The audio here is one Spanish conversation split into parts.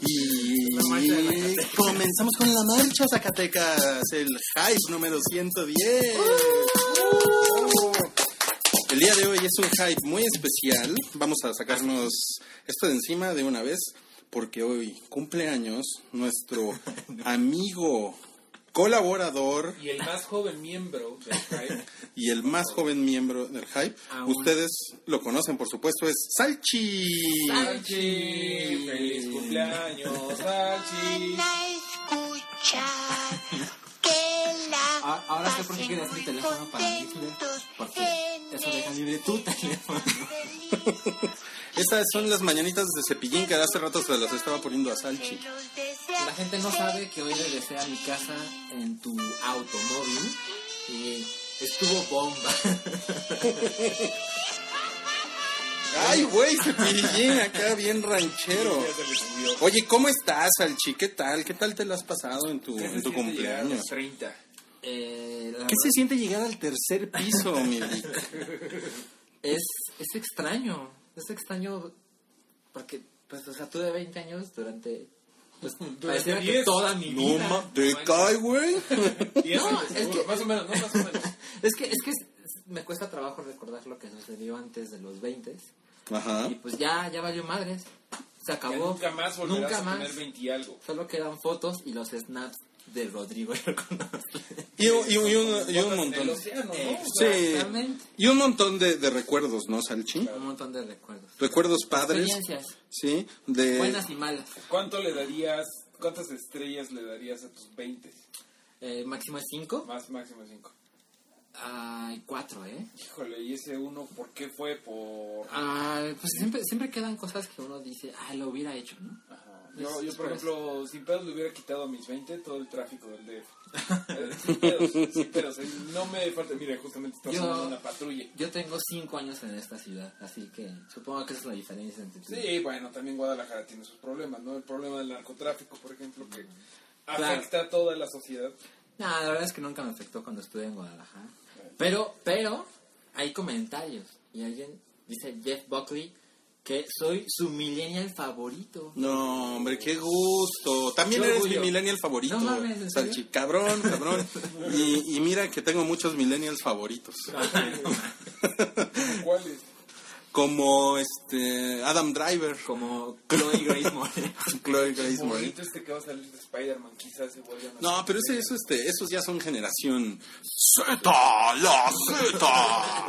Y comenzamos con la marcha Zacatecas, el hype número 110. El día de hoy es un hype muy especial. Vamos a sacarnos esto de encima de una vez porque hoy cumple años nuestro amigo colaborador Y el más joven miembro del Hype. y el más joven miembro del hype. Aún. Ustedes lo conocen, por supuesto, es Salchi. Salchi, feliz cumpleaños, Salchi. la escucha que la Ah, Ahora sé por qué querías mi teléfono para libre, porque eso deja libre tu teléfono. Estas son las mañanitas de cepillín que hace rato se las estaba poniendo a Salchi. La gente no sabe que hoy regresé a mi casa en tu automóvil y estuvo bomba. Ay, güey, cepillín, acá bien ranchero. Oye, ¿cómo estás, Salchi? ¿Qué tal? ¿Qué tal te lo has pasado en tu, ¿Qué se en tu cumpleaños? los 30. Eh, ¿Qué verdad se siente llegar al tercer piso, mi es, es extraño, es extraño porque, pues, o sea, tuve 20 años durante, pues, pareciera que 10. toda mi No, vida. ma, ¿te cae, güey? No, es que- más o menos, no más o menos. Es que, es que es- me cuesta trabajo recordar lo que sucedió antes de los 20 Ajá. y pues ya, ya valió madres, se Ya acabó. nunca más volverás Nunca a más. tener 20 y algo. Solo quedan fotos y los snaps de Rodrigo. Y, un- y y un- y un montón. océano, ¿no? Sí. Exactamente. Y un montón de, de recuerdos, ¿no, Salchi? Un montón de recuerdos. Recuerdos padres, Experiencias, ¿sí? De... buenas y malas. ¿Cuánto le darías, cuántas estrellas le darías a tus 20? Eh, máximo es 5. Más máximo 5. Hay 4, ¿eh? Híjole, ¿y ese uno por qué fue? Por... Ah, pues siempre, siempre quedan cosas que uno dice, ah, lo hubiera hecho, ¿no? Ajá. Yo, Es- yo, es por ejemplo, sin pedos le hubiera quitado a mis 20 todo el tráfico del DF. Eh, sin pedos, sin pedos. eh, No me falta, mire, justamente está Yo- sonando una patrulla. Yo tengo 5 años en esta ciudad, así que supongo que esa es la diferencia entre tú. Sí, bueno, también Guadalajara tiene sus problemas, ¿no? El problema del narcotráfico, por ejemplo, que Claro. afecta a toda la sociedad. No, la verdad es que nunca me afectó cuando estuve en Guadalajara. Pero, pero, hay comentarios. Y alguien dice, Jeff Buckley, que soy su millennial favorito. No, hombre, qué gusto. También eres orgullo. mi millennial favorito, No mames, ¿en serio? Salchi. Cabrón, cabrón. Y, y mira que tengo muchos millennials favoritos. ¿Cuáles? Como este Adam Driver, Como Chloe Grace Moretz. Chloe Grace Moretz. Bonito este que va a salir de Spider-Man, quizás se vuelvan a No, pero ese, eso, este, esos ya son generación Z, la Z.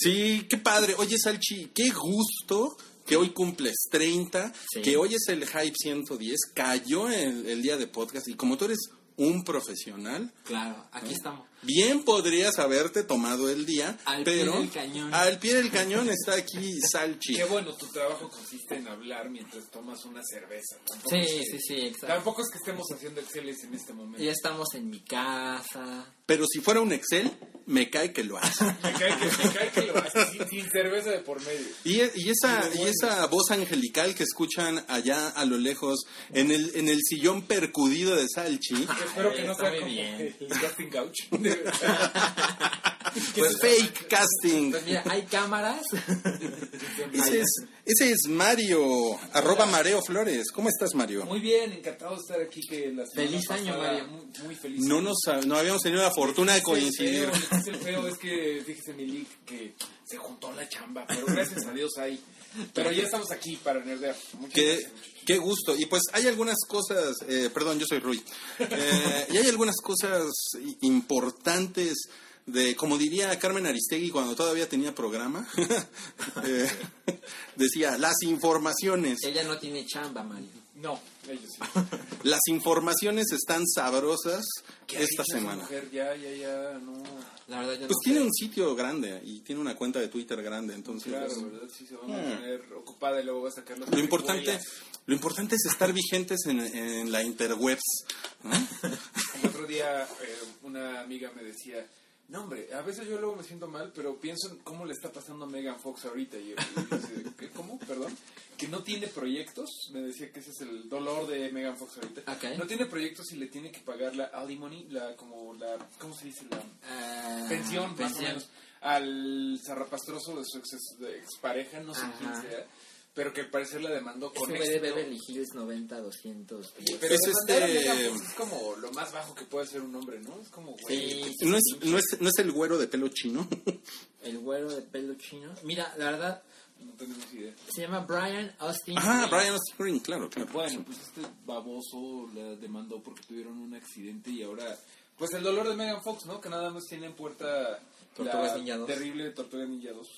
Sí, qué padre. Oye, Salchi, qué gusto que hoy cumples 30, Sí. que hoy es el Hype 110, cayó el, el día de podcast y como tú eres un profesional, Claro, aquí estamos. Bien podrías haberte tomado el día, Al pie pero del cañón. al pie del cañón está aquí Salchi. Qué bueno, tu trabajo consiste en hablar mientras tomas una cerveza. Tampoco Sí, es que- sí, sí, exacto. Tampoco es que estemos haciendo Exceles en este momento. Ya estamos en mi casa. Pero si fuera un Excel, me cae que lo hace. Me cae que, me cae que lo haces sin, sin cerveza de por medio. Y, y esa, y esa voz angelical que escuchan allá a lo lejos, en el, en el sillón percudido de Salchi, Espero que no sea como bien. el casting couch. pues fake casting. Pues mira, hay cámaras. Ese es, ese es Mario, arroba Mareo Flores. ¿Cómo estás, Mario? Muy bien, encantado de estar aquí. Que la Feliz año, Mario. Muy, muy feliz. No, nos, no habíamos tenido la fortuna de Es el coincidir. feo, Es el feo, es que fíjese, Milik, que se juntó la chamba, pero gracias a Dios hay. Pero ya estamos aquí para nerdear. Qué, gracias. qué gusto. Y pues hay algunas cosas, eh, perdón, yo soy Rui. Eh, y hay algunas cosas importantes de, como diría Carmen Aristegui cuando todavía tenía programa, eh, decía, las informaciones. Ella no tiene chamba, Mario. No, ellos sí. Las informaciones están sabrosas ¿Qué ha esta semana. mujer? Ya, ya, ya, no. La verdad, yo Pues no tiene sé. un sitio grande y tiene una cuenta de Twitter grande, entonces Claro, ¿verdad? Sí, se va a mantener ocupada y luego va a sacar las lo importante, lo importante es estar vigentes en, en la interwebs. ¿no? El otro día eh, una amiga me decía, No, hombre, a veces yo luego me siento mal, pero pienso en cómo le está pasando a Megan Fox ahorita. Y, y. ¿Cómo? Perdón. Que no tiene proyectos. Me decía que ese es el dolor de Megan Fox ahorita. Ok. No tiene proyectos y le tiene que pagar la alimony, la, como la, ¿cómo se dice? La Ah, pensión, más o pensión. menos, al zarrapastroso de su ex, de expareja, no sé Ajá. quién sea, pero que al parecer la demandó con Ese güey de éxito. Beverly Hills 90, 200. Pero Es este- es como lo más bajo que puede ser un hombre, ¿no? Es como, güey, Sí, ¿No es, no, es, ¿No es el güero de pelo chino? el güero de pelo chino. Mira, la verdad, no tenemos idea. se llama Brian Austin. Ah, Green. Brian Austin Green, claro, claro. Bueno, pues este baboso la demandó porque tuvieron un accidente y ahora... Pues el dolor de Megan Fox, ¿no? Que nada más tiene en puerta Tortugas la Ninja 2. terrible Tortuga Ninja 2,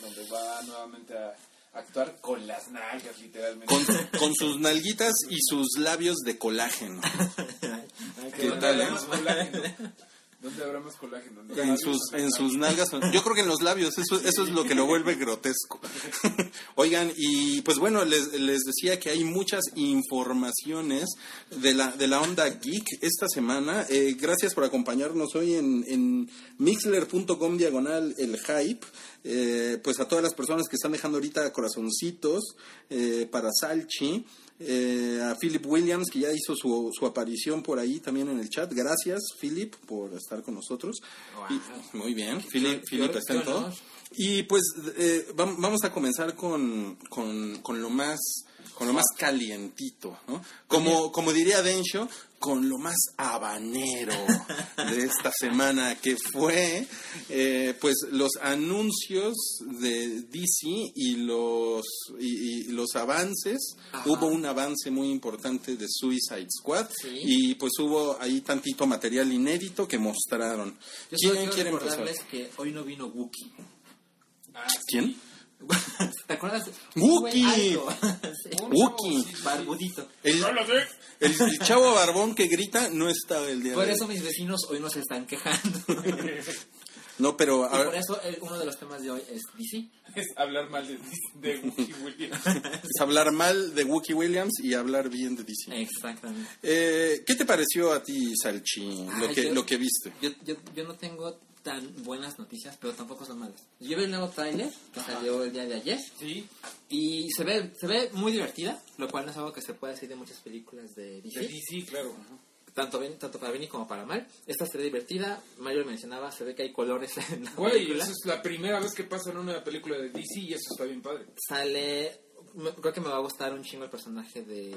donde va nuevamente a actuar con las nalgas, literalmente. Con, con sus nalguitas y sus labios de colágeno. Ay, ¿Qué qué ¿Dónde tal, habrá eh? colágeno? ¿Dónde habrá más colágeno? ¿En En sus, en sus nalgas. Yo creo que en los labios, eso, eso es lo que lo vuelve grotesco. Oigan, y pues bueno, les, les decía que hay muchas informaciones de la, de la onda geek esta semana. Eh, gracias por acompañarnos hoy en, en mixler.com diagonal el hype. Eh, pues a todas las personas que están dejando ahorita corazoncitos eh, para Salchi. Eh, a Philip Williams, que ya hizo su, su aparición por ahí también en el chat. Gracias, Philip, por estar con nosotros. Y- muy bien, Philip, Philip está en todo. Y pues eh, vam- vamos a comenzar con, con, con lo más con lo más calientito, ¿no? Como, como diría Densho, con lo más habanero de esta semana, que fue eh, pues los anuncios de DC y los, y, y los avances. Ajá. Hubo un avance muy importante de Suicide Squad Sí. y pues hubo ahí tantito material inédito que mostraron. Yo ¿Quién quiere empezar? que hoy no vino Wookie. Ah, ¿Quién? ¿Te acuerdas? Wookie. Sí. Wookie. Barbudito. El, el- el chavo barbón que grita no estaba el día Por de eso mis vecinos hoy no se están quejando. No, pero y por eso el- uno de los temas de hoy es DC. Es hablar mal de, de Wookie Williams. es hablar mal de Wookie Williams y hablar bien de DC. Exactamente. Eh, ¿Qué te pareció a ti, Salchi, lo Ay, que, yo- lo que viste? Yo, yo, yo no tengo tan buenas noticias, pero tampoco son malas. Yo vi el nuevo tráiler que salió el día de ayer Sí, y se ve, se ve muy divertida, lo cual no es algo que se puede decir de muchas películas de DC. de DC, claro. Tanto, bien, tanto para bien como para mal. Esta se ve divertida, Mario mencionaba, se ve que hay colores en la Güey, película. esa es la primera vez que pasa en una película de DC y eso está bien padre. Sale, creo que me va a gustar un chingo el personaje de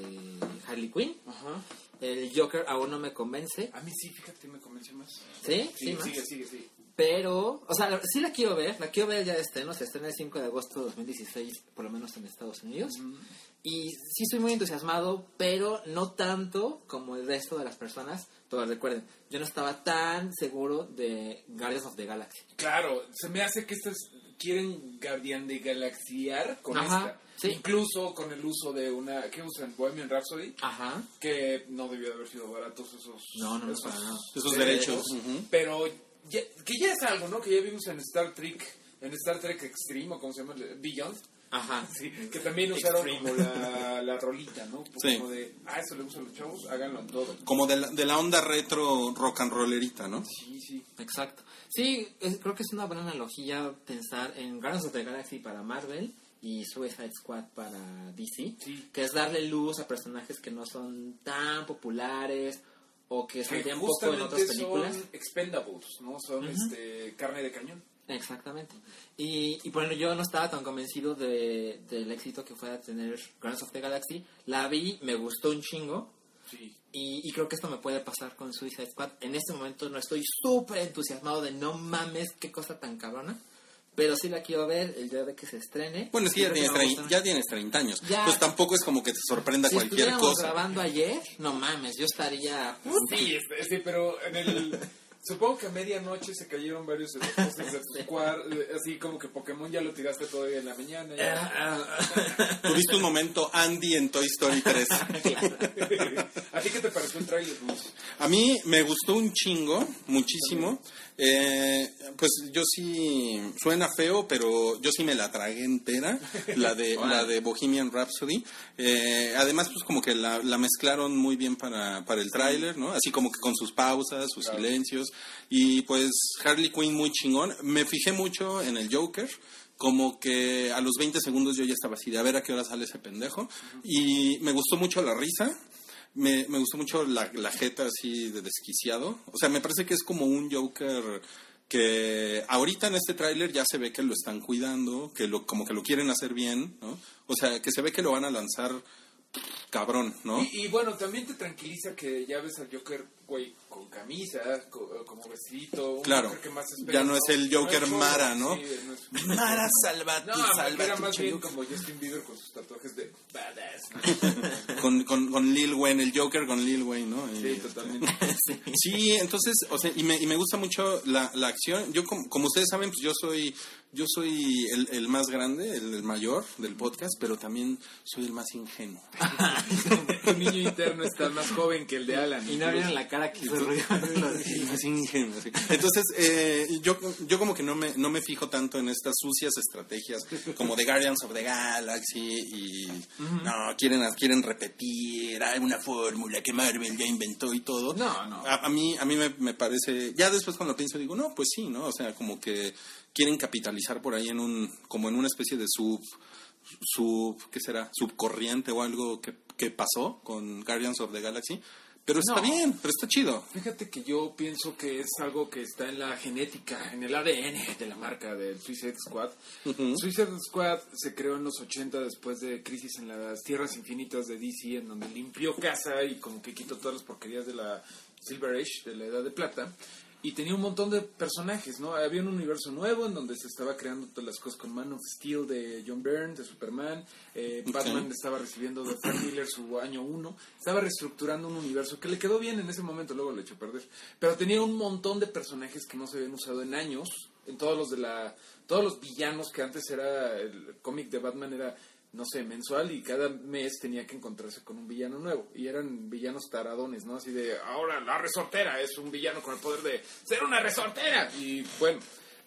Harley Quinn. Ajá. El Joker aún no me convence. A mí sí, fíjate, me convenció más. ¿Sí? Sí, más. sigue, sigue, sí. Pero, o sea, la- sí la quiero ver, la quiero ver ya de estreno, se estrena el 5 de agosto de 2016, por lo menos en Estados Unidos. Y sí estoy muy entusiasmado, pero no tanto como el resto de las personas. Pero recuerden, yo no estaba tan seguro de Guardians of the Galaxy. Claro, se me hace que estas quieren Guardian de Galaxiar con Ajá, esta. sí. Incluso con el uso de una. ¿Qué usan? Bohemian Rhapsody. Ajá. Que no debió de haber sido baratos esos. No, no, no, esos, para nada. Esos derechos, derechos. ujú. Pero ya- que ya es algo, ¿no? Que ya vimos en Star Trek. En Star Trek Extreme, o como se llama, Beyond. Ajá. Sí, que también usaron como la, la rolita, ¿no? Sí. Como de, ah, eso le gusta a los chavos, háganlo en todo. Como de la, de la onda retro rock and rollerita, ¿no? Sí, sí. Exacto. Sí, es- creo que es una buena analogía pensar en Guardians of the Galaxy para Marvel y Suicide Squad para DC, Sí. que es darle luz a personajes que no son tan populares o que Que saldrían poco en otras películas. son expendables, ¿no? Son este, carne de cañón. Exactamente. Y, y por ejemplo, yo no estaba tan convencido de, del éxito que fuera a tener Guardians of the Galaxy. La vi, me gustó un chingo. Sí. Y, y creo que esto me puede pasar con Suicide Squad. En este momento no estoy súper entusiasmado de no mames, qué cosa tan cabrona. Pero sí la quiero ver el día de que se estrene. Bueno, es que ya tienes, trein- ya tienes 30 años. Ya. Pues tampoco es como que te sorprenda Si cualquier cosa. grabando ayer, no mames, yo estaría... Sí, este, sí, pero en el... Supongo que a medianoche se cayeron varios de los postes de tu cuarto, así como que Pokémon ya lo tiraste todavía en la mañana. ya. Tuviste un momento Andy en Toy Story 3. ¿A ti qué te pareció el trailer? A mí me gustó un chingo, muchísimo. Eh, pues yo sí, suena feo, pero yo sí me la tragué entera, la de, la de Bohemian Rhapsody. Eh, además, pues como que la, la mezclaron muy bien para, para el tráiler, ¿no? Así como que con sus pausas, sus Claro. silencios. Y pues Harley Quinn muy chingón. Me fijé mucho en el Joker. Como que a los 20 segundos yo ya estaba así de a ver a qué hora sale ese pendejo. Y me gustó mucho la risa. Me, me gustó mucho la, la jeta así de desquiciado. O sea, me parece que es como un Joker que ahorita en este tráiler ya se ve que lo están cuidando, que lo, como que lo quieren hacer bien, ¿no? O sea, que se ve que lo van a lanzar cabrón, ¿no? Y, y bueno, también te tranquiliza que ya ves al Joker, güey, con camisa, co- como vestidito. un Claro, que más ya no es el Joker Mara, ¿no? Sí, no es- Mara, salvate, No, era salvate, más bien como Justin Bieber con sus tatuajes de badass. ¿no? Con, con, con Lil Wayne, el Joker con Lil Wayne, ¿no? Sí, este, totalmente. Sí, entonces, o sea, y me, y me gusta mucho la, la acción. Yo, como, como ustedes saben, pues yo soy, yo soy el, el más grande, el, el mayor del podcast, pero también soy el más ingenuo. Tu niño interno está más joven que el de Alan. Y no vieron la cara que ingenuo, sí. Entonces, eh, yo, yo como que no me, no me fijo tanto en estas sucias estrategias como de Guardians of the Galaxy y no, quieren, quieren repetir, hay una fórmula que Marvel ya inventó y todo. No, no. A, a mí, a mí me, me parece, ya después cuando pienso digo, no, pues sí, ¿no? O sea, como que quieren capitalizar por ahí en un, como en una especie de sub, sub, ¿qué será? Subcorriente o algo que, que pasó con Guardians of the Galaxy. Pero está No. bien, pero está chido. Fíjate que yo pienso que es algo que está en la genética, en el ADN de la marca del Suicide Squad. Suicide Squad se creó en los 80 después de Crisis en las Tierras Infinitas de DC, en donde limpió casa y como que quitó todas las porquerías de la Silver Age, de la Edad de Plata. Y tenía un montón de personajes, ¿no? Había un universo nuevo en donde se estaba creando todas las cosas con Man of Steel de John Byrne, de Superman. eh. Batman estaba recibiendo de Frank Miller su año 1. Estaba reestructurando un universo que le quedó bien en ese momento, luego lo echó a perder. Pero tenía un montón de personajes que no se habían usado en años. En todos los de la. Todos los villanos que antes era. El cómic de Batman era no sé, mensual y cada mes tenía que encontrarse con un villano nuevo. Y eran villanos taradones, ¿no? Así de, ahora la resortera es un villano con el poder de ser una resortera. Y bueno,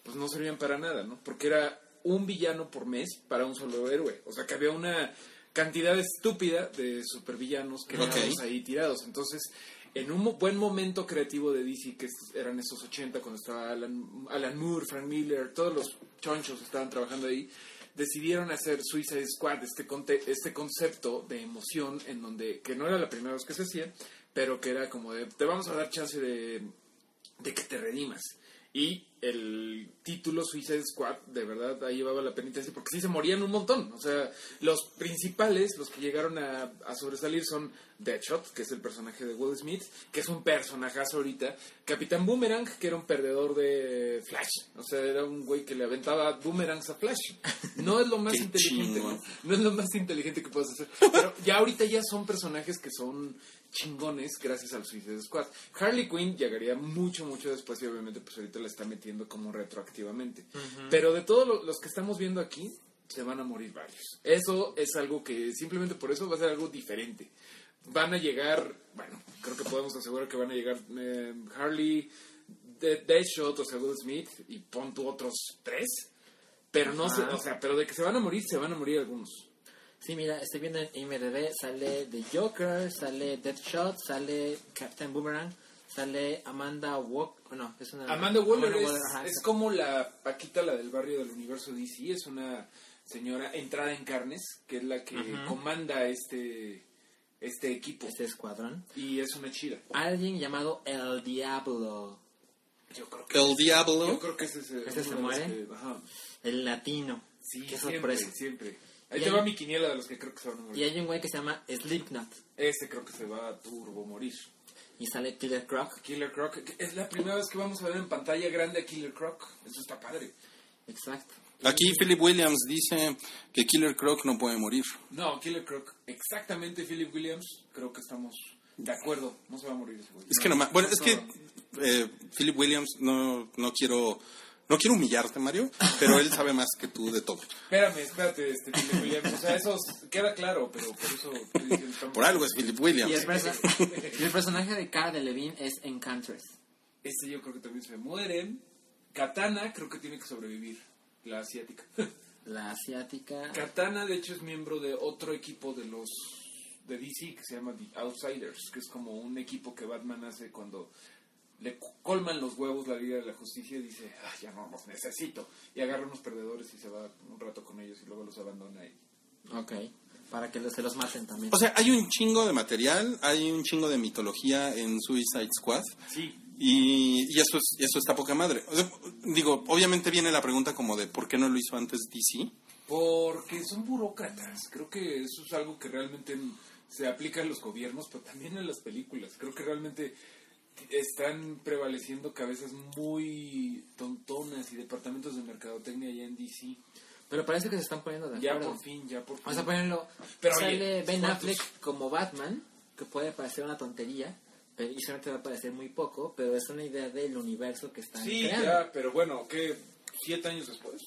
pues no servían para nada, ¿no? Porque era un villano por mes para un solo héroe. O sea que había una cantidad estúpida de supervillanos que Ok. teníamos ahí tirados. Entonces, en un buen momento creativo de DC, que eran esos 80, cuando estaba Alan, Alan Moore, Frank Miller, todos los chonchos estaban trabajando ahí, decidieron hacer Suicide Squad, este, conte- este concepto de emoción en donde, que no era la primera vez que se hacía, pero que era como de, te vamos a dar chance de, de que te redimas. Y el título Suicide Squad, de verdad, ahí llevaba la penitencia, porque sí se morían un montón. O sea, los principales, los que llegaron a, a sobresalir son Deadshot, que es el personaje de Will Smith, que es un personajazo ahorita. Capitán Boomerang, que era un perdedor de Flash. O sea, era un güey que le aventaba boomerangs a Flash. No es lo más inteligente. ¿no? No es lo más inteligente que puedes hacer. Pero ya ahorita ya son personajes que son chingones gracias al Suicide Squad. Harley Quinn llegaría mucho, mucho después y obviamente pues ahorita la está metiendo como retroactivamente. Pero de todos lo- los que estamos viendo aquí, se van a morir varios. Eso es algo que simplemente por eso va a ser algo diferente. Van a llegar, bueno, creo que podemos asegurar que van a llegar eh, Harley, de Deadshot, o sea, Will Smith, y pon tú otros tres. Pero no sé, Ajá. o sea, pero de que se van a morir, se van a morir algunos. Sí, mira, estoy viendo en IMDb, sale The Joker, sale Deadshot, sale Captain Boomerang, sale Amanda Walker, no, es una... Amanda Waller es, ajá, es como la Paquita, la del barrio del universo DC, es una señora entrada en carnes, que es la que Ajá. comanda este, este equipo. este escuadrón. Y es una chida. Alguien llamado El Diablo, Yo creo que, El Diablo. yo creo que ese es el- ¿Ese se muere? que- ajá. el latino. Sí, Qué siempre, sorpresa. siempre. Ahí Y te hay- va mi quiniela de los que creo que se van a Y morir. hay un güey que se llama Slipknot. Este creo que se va a turbo morir. Y sale Killer Croc. Killer Croc, es la primera vez que vamos a ver en pantalla grande a Killer Croc. Eso está padre. Exacto. Aquí Philip Williams dice que Killer Croc no puede morir. No, Killer Croc, exactamente Philip Williams, creo que estamos de acuerdo. No se va a morir ese güey. Es que no ma- Bueno, es que eh, Philip Williams no, no quiero no quiero humillarte, Mario, pero él sabe más que tú de todo. Espérame, espérate, este Philip Williams. O sea, eso queda claro, pero por eso... estoy diciendo, estamos- Por algo es Philip Y Williams. el, perso- y el personaje de Cara de Levine es Enchantress. Este yo creo que también se muere. Katana creo que tiene que sobrevivir, la asiática. La asiática. Katana, de hecho, es miembro de otro equipo de los de DC que se llama The Outsiders, que es como un equipo que Batman hace cuando le colman los huevos la Liga de la Justicia y dice, ah, ya no los necesito. Y agarra unos perdedores y se va un rato con ellos y luego los abandona. Y... Ok. Para que se los maten también. O sea, hay un chingo de material, hay un chingo de mitología en Suicide Squad. Sí, Y, y eso, es, eso está poca madre. O sea, digo, obviamente viene la pregunta como de por qué no lo hizo antes DC. porque son burócratas. Creo que eso es algo que realmente se aplica en los gobiernos, pero también en las películas. Creo que realmente están prevaleciendo cabezas muy tontonas y departamentos de mercadotecnia allá en DC. Pero parece que se están poniendo de Ya acuerdo. por fin, ya por fin. Vamos a ponerlo. Pero, sale oye, Ben ¿cuántos? Affleck como Batman, que puede parecer una tontería, pero y solamente va a parecer muy poco, pero es una idea del universo que están Sí, creando. ya, pero bueno, ¿qué? ¿Siete años después?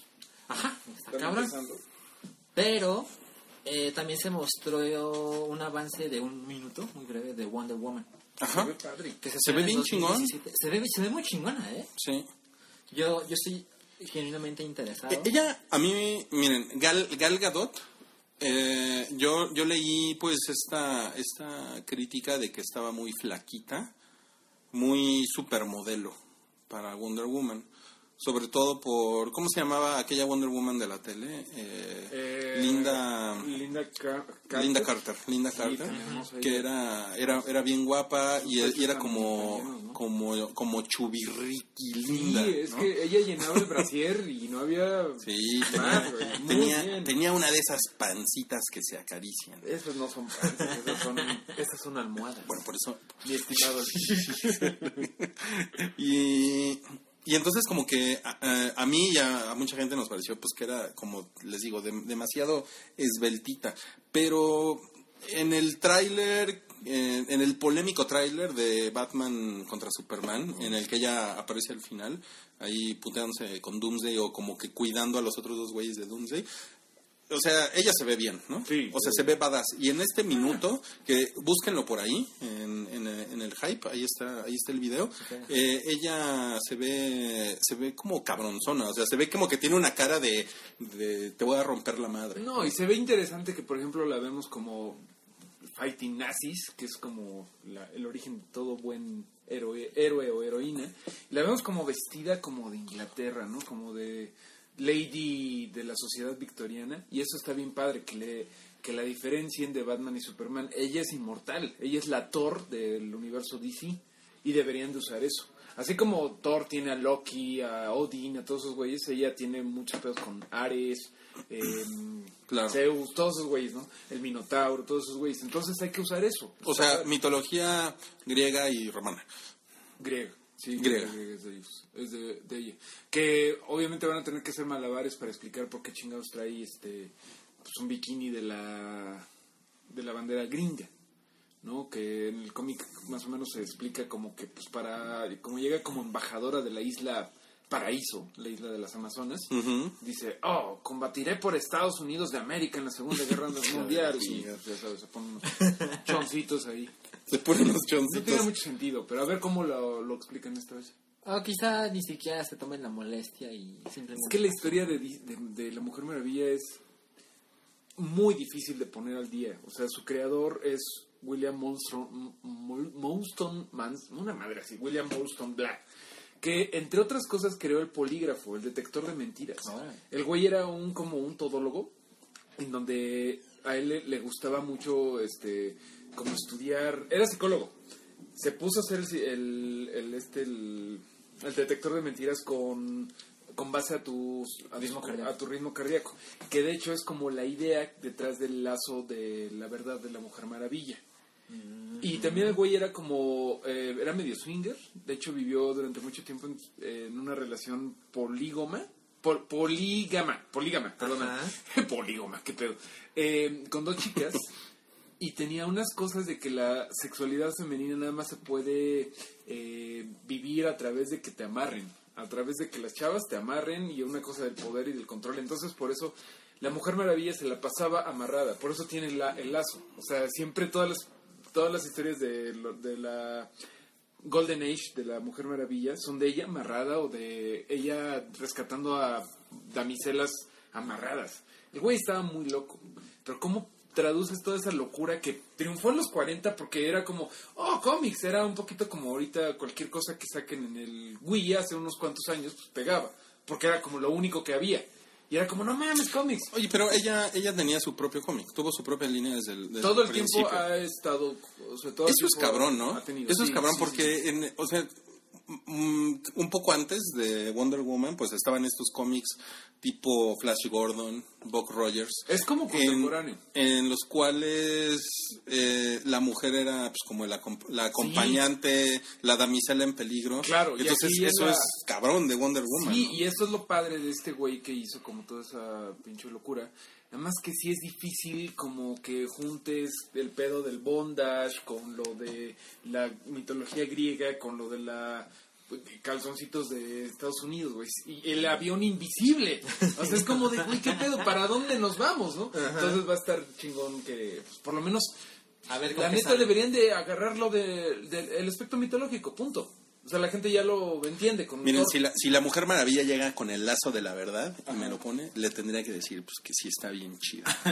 Ajá, está cabrón. empezando. Pero eh, también se mostró un avance de un minuto, muy breve, de Wonder Woman. Ajá. Se ve padre. Que Se estrena ve en bien chingón. 2017. Se ve, se ve muy chingona, ¿eh? Sí. Yo, yo estoy genuinamente interesado. E- Ella, a mí, miren, Gal, Gal Gadot, eh, yo, yo leí pues esta, esta crítica de que estaba muy flaquita, muy supermodelo para Wonder Woman. Sobre todo por, ¿cómo se llamaba aquella Wonder Woman de la tele? Eh, Eh, Linda... Linda, Car- Carter. Linda Carter, Linda Sí, Carter, que era, era, era bien guapa y, y era están como, como, como chubirriqui Sí, linda. es ¿no? que ella llenaba el brasier y no había... Sí, más, tenía. Muy tenía, bien. tenía una de esas pancitas que se acarician. Esas no son panzas, esas son, esas son almohadas. Bueno, por eso. mi estimado. Y, y entonces como que a, a- a mí y a, a mucha gente nos pareció pues que era, como les digo, dem- demasiado esbeltita. Pero en el tráiler, eh, en el polémico tráiler de Batman contra Superman, en el que ella aparece al final, ahí puteándose con Doomsday o como que cuidando a los otros dos güeyes de Doomsday. O sea, ella se ve bien, ¿no? Sí, o sea, se ve badass. Y en este minuto, que búsquenlo por ahí, en, en, en el hype, ahí está, ahí está el video, eh, ella se ve, se ve como cabronzona, o sea, se ve como que tiene una cara de, de te voy a romper la madre. No, y se ve interesante que, por ejemplo, la vemos como Fighting Nazis, que es como la- el origen de todo buen héroe, héroe o heroína. La vemos como vestida como de Inglaterra, ¿no? Como de lady de la sociedad victoriana. Y eso está bien padre, que, le, que la diferencien de Batman y Superman. Ella es inmortal, ella es la Thor del universo DC. Y deberían de usar eso. Así como Thor tiene a Loki, a Odin, a todos esos güeyes, ella tiene muchos pedos con Ares, em, Claro. Zeus, todos esos güeyes, ¿no? El Minotauro, todos esos güeyes. Entonces hay que usar eso. O sea, mitología griega y romana. griega. Sí, Griega. es, de, ellos, es de, de ella. Que obviamente van a tener que hacer malabares para explicar por qué chingados trae este pues, un bikini de la de la bandera gringa. ¿no? Que en el cómic más o menos se explica como que pues para como llega como embajadora de la isla Paraíso, la isla de las Amazonas, Ujú. dice, oh, combatiré por Estados Unidos de América en la Segunda Guerra Mundial. y ya sabes, se ponen unos choncitos ahí. Se ponen los No tiene choncitos. mucho sentido, pero a ver cómo lo, lo explican esta vez. O quizá ni siquiera se tomen la molestia y simplemente... Es que la historia de, de, de la Mujer Maravilla es muy difícil de poner al día. O sea, su creador es William Molston Mans, una madre así, William Molston Black, que entre otras cosas creó el polígrafo, el detector de mentiras. Órale. El güey era un como un todólogo, en donde a él le, le gustaba mucho este como estudiar, era psicólogo. Se puso a hacer el, el- este el, el detector de mentiras con con base a tu, a, Ritmo tu- a tu ritmo cardíaco, que de hecho es como la idea detrás del lazo de la verdad de la Mujer Maravilla. Y también el güey era como, eh, era medio swinger, de hecho vivió durante mucho tiempo en, en una relación polígama, pol- polígama, polígama, perdona, polígama, qué pedo, Eh, con dos chicas, y tenía unas cosas de que la sexualidad femenina nada más se puede eh, vivir a través de que te amarren, a través de que las chavas te amarren y una cosa del poder y del control. Entonces, por eso la Mujer Maravilla se la pasaba amarrada, por eso tiene la, el lazo. O sea, siempre todas las, todas las historias de, de la Golden Age de la Mujer Maravilla son de ella amarrada o de ella rescatando a damiselas amarradas. El güey estaba muy loco. Pero ¿cómo traduces toda esa locura que triunfó en los 40 porque era como, oh, cómics, era un poquito como ahorita cualquier cosa que saquen en el Wii hace unos cuantos años, pues pegaba, porque era como lo único que había. Y era como, no mames, cómics. Oye, pero ella ella tenía su propio cómic, tuvo su propia línea desde el desde Todo el tiempo ha estado, o sea, todo Eso es cabrón, ¿no? tenido- Eso es cabrón sí, porque, sí. En, o sea, un poco antes de Wonder Woman, pues estaban estos cómics tipo Flash Gordon, Buck Rogers. Es como en, contemporáneo. en los cuales eh, la mujer era pues como la, la acompañante, la damisela en peligro. Claro, entonces eso la- es cabrón de Wonder Woman. Sí, ¿no? y eso es lo padre de este güey que hizo como toda esa pinche locura. Además que sí es difícil como que juntes el pedo del bondage con lo de la mitología griega, con lo de la pues, calzoncitos de Estados Unidos, güey. Y el avión invisible. O sea, es como de, güey, ¿qué pedo? ¿Para dónde nos vamos, no? Entonces va a estar chingón que, pues, por lo menos, A ver, ¿con la neta sale? deberían de agarrarlo del de, el aspecto mitológico, punto. O sea, la gente ya lo entiende con Miren, si la, si la Mujer Maravilla llega con el lazo de la verdad y me lo pone, le tendría que decir pues que sí está bien chido.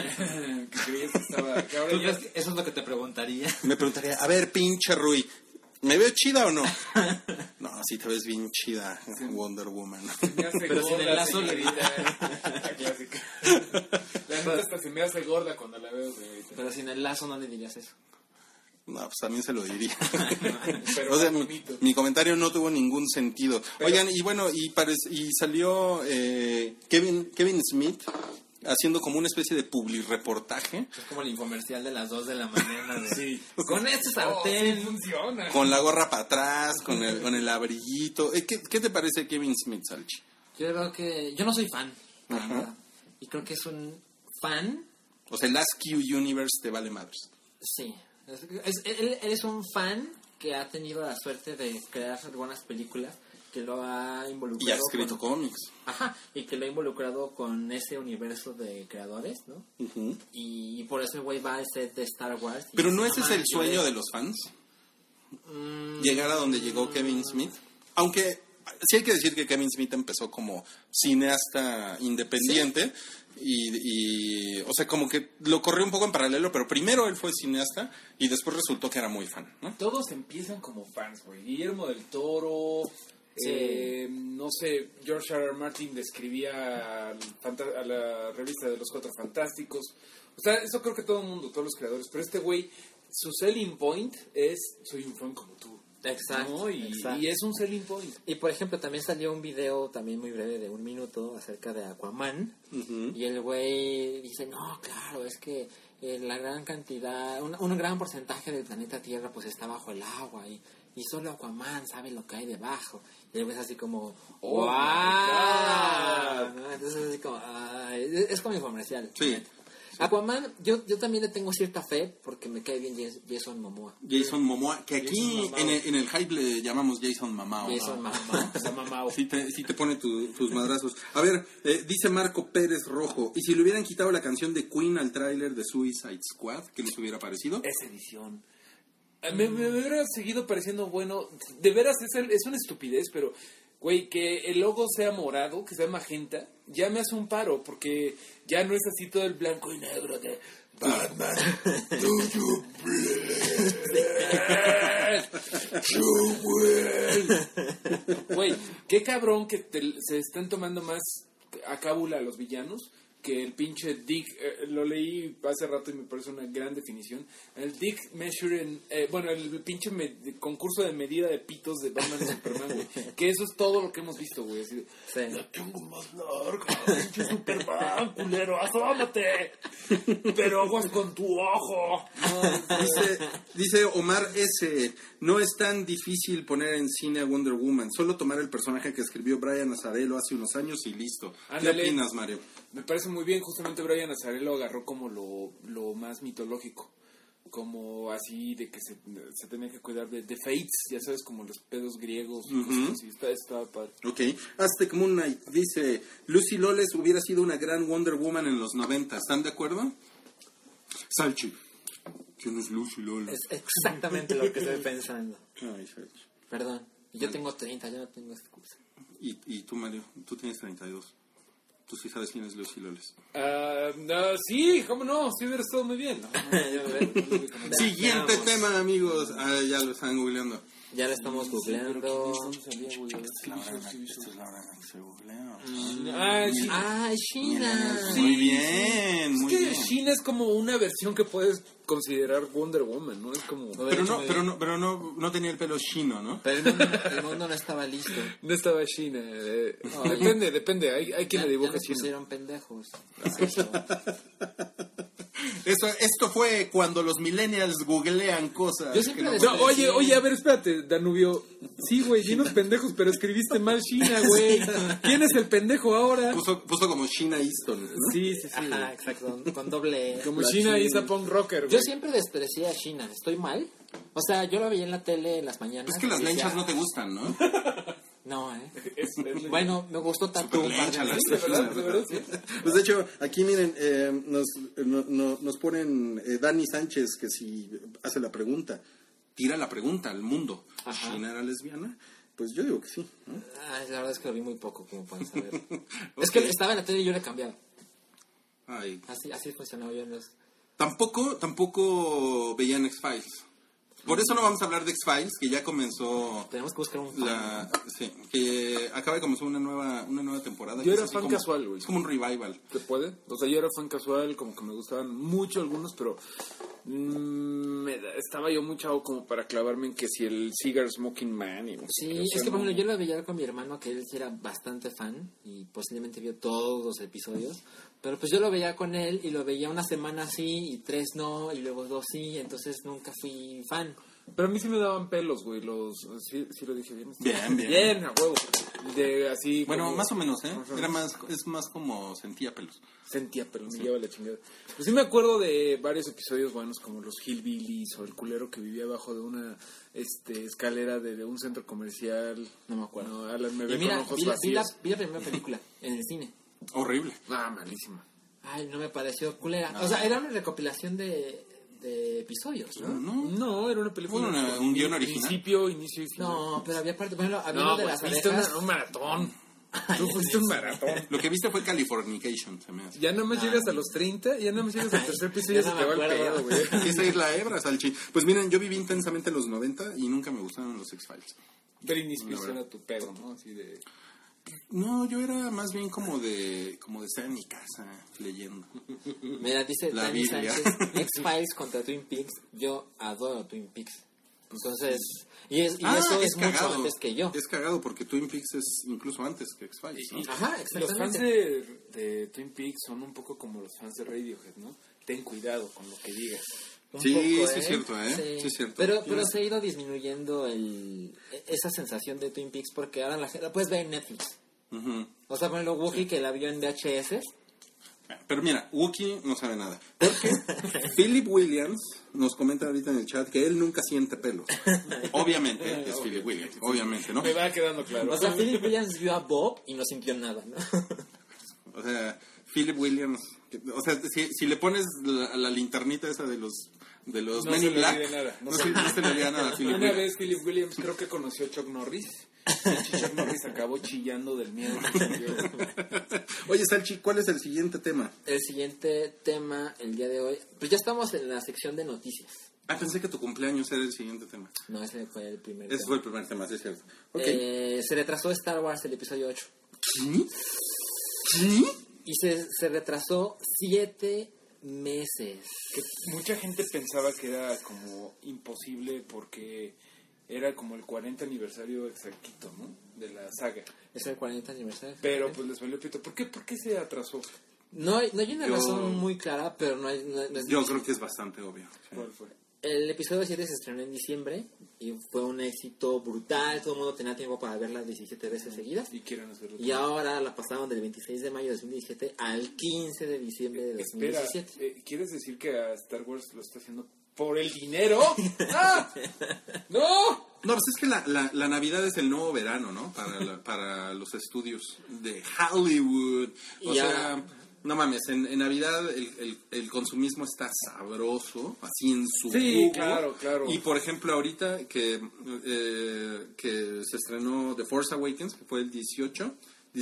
que creías que estaba. Que ahora ¿Tú ya crees que Eso es lo que te preguntaría. Me preguntaría, a ver, pinche Rui, ¿me veo chida o no? No, sí te ves bien chida, Wonder Woman. me hace Pero sin gorda, el lazo señorita. La clásica. La neta hasta se me hace gorda cuando la veo. Pero sin el lazo no le dirías eso. No, pues también se lo diría. Pero o sea, más mi, comentario no tuvo ningún sentido. Oigan, y bueno, y, salió eh, Kevin, Kevin Smith haciendo como una especie de publireportaje Es como el infomercial de las 2 de la mañana. De, Sí. Con este Oh, sí sartén. funciona. con la gorra para atrás, con el, con el abriguito. Eh, ¿Qué, qué te parece Kevin Smith, Salchi? Yo creo que. Yo no soy fan. Ajá. Y creo que es un fan. O sea, el Ask You Universe te vale madres. Sí. Es- él, él es un fan que ha tenido la suerte de crear buenas películas. Que lo ha involucrado. Y ha escrito con- cómics. Ajá. Y que lo ha involucrado con ese universo de creadores, ¿no? Ujú. Y, por eso el güey va al set de Star Wars. y Pero no ese es el "manches, sueño de los fans, mm, llegar a donde llegó Kevin Smith. Aunque sí hay que decir que Kevin Smith empezó como cineasta independiente y, y, o sea, como que lo corrió un poco en paralelo, pero primero él fue cineasta y después resultó que era muy fan, ¿no? Todos empiezan como fans, güey. Guillermo del Toro. Sí. eh, no sé, George R. R. Martin describía a la revista de los Cuatro Fantásticos. O sea, eso creo que todo el mundo, todos los creadores. Pero este güey, su selling point es: soy un fan como tú. Exacto, ¿no? Y, exacto. y es un selling point. Y por ejemplo, también salió un video también muy breve de un minuto acerca de Aquaman. Y el güey dice, no, claro, es que eh, la gran cantidad, un, un gran porcentaje del planeta Tierra pues está bajo el agua y, y solo Aquaman sabe lo que hay debajo. Y el güey es así como, Oh, ¡wow! ¿no? Entonces es así como, es, es como infomercial. Sí. la neta. Aquaman, yo, yo también le tengo cierta fe porque me cae bien Jas- Jason Momoa. Jason Momoa, que aquí en el, en el hype le llamamos Jason Mamao. Jason ¿no? Momoa. Se llama Mao. Sí te, sí te pone tu- tus madrazos. A ver, eh, dice Marco Pérez Rojo, ¿y si le hubieran quitado la canción de Queen al tráiler de Suicide Squad, qué les hubiera parecido? esa edición. Eh, Me, me hubiera seguido pareciendo bueno. De veras, es, el- es una estupidez, pero, güey, que el logo sea morado, que sea magenta, ya me hace un paro, porque ya no es así todo el blanco y negro de Batman. Do you? You will. Güey, qué cabrón que te- se están tomando más a cábula a los villanos que el pinche Dick, eh, lo leí hace rato y me parece una gran definición. El Dick Measuring, eh, bueno, el pinche me- concurso de medida de pitos de Batman y Superman, güey. Que eso es todo lo que hemos visto, güey. Así de, Sí. la tengo más larga, pinche Superman, culero, asómate. Pero aguas con tu ojo. No, Dice, dice Omar S. No es tan difícil poner en cine a Wonder Woman, solo tomar el personaje que escribió Brian Azarello hace unos años y listo. ¿Qué opinas, Mario? Me parece muy bien, justamente Brian Azarello agarró como lo, lo más mitológico, como así de que se, se tenía que cuidar de, de fates, ya sabes, como los pedos griegos, y cosas así, está, está padre. Ok. Aztec Moon Knight dice, Lucy Loles hubiera sido una gran Wonder Woman en los 90. ¿Están de acuerdo? Salchi. ¿Quién es Lucy Loles? Es exactamente lo que estoy pensando. Ay, Salchi. Perdón, yo tengo 30, yo no tengo excusa. Y, y tú, Mario, tú tienes 32. Tú sí sabes quién es Lucy Loles. Ah, no, sí, cómo no, sí hubiera estado muy bien. Siguiente tema, amigos. Ah, ya lo están googleando. Ya la estamos googleando. Es que- es que. Ah, sí. China. Muy bien, Es muy que bien. China es como una versión que puedes considerar Wonder Woman, ¿no? Es como... Pero no, pero no, pero no, no tenía el pelo chino, ¿no? Pero el mundo, el mundo no estaba listo. No estaba China. eh, depende, depende. Hay, hay quien Ya- le ya dibuja nos China. pusieron pendejos. Esto, esto fue cuando los millennials googlean cosas. Yo siempre que no- les- No, oye, oye, a ver, espérate, Danubio. Sí, güey, dinos pendejos, pero escribiste mal China, güey. ¿Quién es el pendejo ahora? puso, puso como China Easton. ¿no? Sí, sí, sí. Ajá, exacto. Con doble. E. Como La China China. is a punk rocker, Yo güey. siempre desprecié a China. ¿Estoy mal? O sea, yo lo veía en la tele en las mañanas. Es que las decía, lenchas no te gustan, ¿no? No, ¿eh? Es- es- Bueno, me gustó tanto un par de verdad, de verdad, sí. Pues de hecho, aquí miren, eh, nos, no- no- nos ponen eh, Dani Sánchez que si hace la pregunta, tira la pregunta al mundo. Ajá. ¿China era lesbiana? Pues yo digo que sí. ¿no? Ay, la verdad es que lo vi muy poco, como pueden saber. Ok. Es que estaba en la tele y yo le cambiaba. Ay. Así, así funcionaba yo en los... Tampoco, tampoco veían X-Files. Por eso no vamos a hablar de X-Files, que ya comenzó Tenemos que buscar un fan. la... Sí, que acaba de comenzar una nueva, una nueva temporada. Yo es era fan como- casual, güey. Es como un revival. ¿Se puede? O sea, yo era fan casual, como que me gustaban mucho algunos, pero mm, me da- estaba yo muy chavo como para clavarme en que si el Cigar Smoking Man y no Sí, qué, o es sea, que por no- ejemplo yo lo veía con mi hermano que él era bastante fan y posiblemente vio todos los episodios, pero pues yo lo veía con él y lo veía una semana sí y tres no y luego dos sí, entonces nunca fui fan. Pero a mí sí me daban pelos, güey, los... Sí, sí lo dije bien. Bien, bien. Bien, a huevo. De así... Bueno, como- más o menos, ¿eh? Era más, es más como sentía pelos. Sentía pelos, me lleva la chingada. Pues sí me acuerdo de varios episodios buenos como los Hillbillies o el culero que vivía abajo de una este, escalera de, de un centro comercial. No me acuerdo. No, Alan me Y ve mira, con ojos vi la, vi la- vacíos. vi la primera película en el cine. Horrible. Ah, malísima. Ay, no me pareció culera. O sea, era una recopilación de, de episodios, ¿no? No, No, era una película. Fue una- un guion original. Principio, inicio y final. No, pero había parte, bueno, había no de pues, las viste abejas. una- un maratón. Tú fuiste un maratón. Lo que viste fue Californication, se me hace. Ya nada más llegas a los 30, ya nada más llegas al tercer piso y Ya ya se te va el pedo, güey. Esa es la hebra, Salchi. Pues miren, yo viví intensamente los 90 y nunca me gustaron los X-Files. Britney Spears La verdad. era tu pedo, ¿no? Así de... No, yo era más bien como de como de estar en mi casa leyendo. Mira, dice La Dani Biblia. Sánchez, X-Files contra Twin Peaks. Yo adoro Twin Peaks. Entonces, y, es, y Ah, eso es, mucho antes que yo. Es cagado porque Twin Peaks es incluso antes que X-Files. ¿no? Ajá, Los fans de, de Twin Peaks son un poco como los fans de Radiohead, ¿no? Ten cuidado con lo que digas. Un Sí, poco, sí ¿eh? es cierto, ¿eh? Sí es cierto. Pero, pero se ha ido disminuyendo el, e- esa sensación de Twin Peaks porque ahora la, gente- la puedes ver en Netflix. Ujú. O sea, por ejemplo, Wookiee que la vio en VHS. Pero mira, Wookie no sabe nada. Porque Philip Williams nos comenta ahorita en el chat que él nunca siente pelos. Obviamente es Philip Williams, obviamente, ¿no? Me va quedando claro. O sea, Philip Williams vio a Bob y no sintió nada, ¿no? O sea, Philip Williams, o sea, si, si le pones la, la linternita esa de los de los No Men se in le Black, nada, no no, se- no se le olvida nada a Philip Una vez Philip Williams creo que conoció a Chuck Norris. Y Chuck Norris acabó chillando del miedo. Oye, Salchi, ¿cuál es el siguiente tema? El siguiente tema el día de hoy. Pues ya estamos en la sección de noticias. Ah, pensé que tu cumpleaños era el siguiente tema. No, ese fue el primer Ese tema. fue el primer tema, sí es cierto. Eh, se retrasó Star Wars el episodio 8. ¿Sí? ¿Sí? Y se, se retrasó siete meses. que mucha gente pensaba que era como imposible porque era como el 40 aniversario exactito, ¿no? De la saga. Es el 40 aniversario. Pero pues les valió pito. ¿Por qué, ¿Por qué se atrasó? No hay, no hay una Yo- razón muy clara, pero no hay... no- no Yo difícil. creo que es bastante obvio. ¿Cuál fue? El episodio 7 se estrenó en diciembre y fue un éxito brutal. Todo el mundo tenía tiempo para verla 17 veces seguidas. Y quieren hacerlo. Y ahora la pasaron del 26 de mayo de 2017 al 15 de diciembre de Espera, 2017. eh, ¿quieres decir que a Star Wars lo está haciendo por el dinero? ¡Ah! ¡No! No, pues es que la, la, la Navidad es el nuevo verano, ¿no? Para, la- para los estudios de Hollywood. O Y sea, ahora- no mames, en, en Navidad el, el, el consumismo está sabroso, así en su Sí, jugo. claro, claro. Y por ejemplo, ahorita que, eh, que se estrenó The Force Awakens, que fue el 18 dice,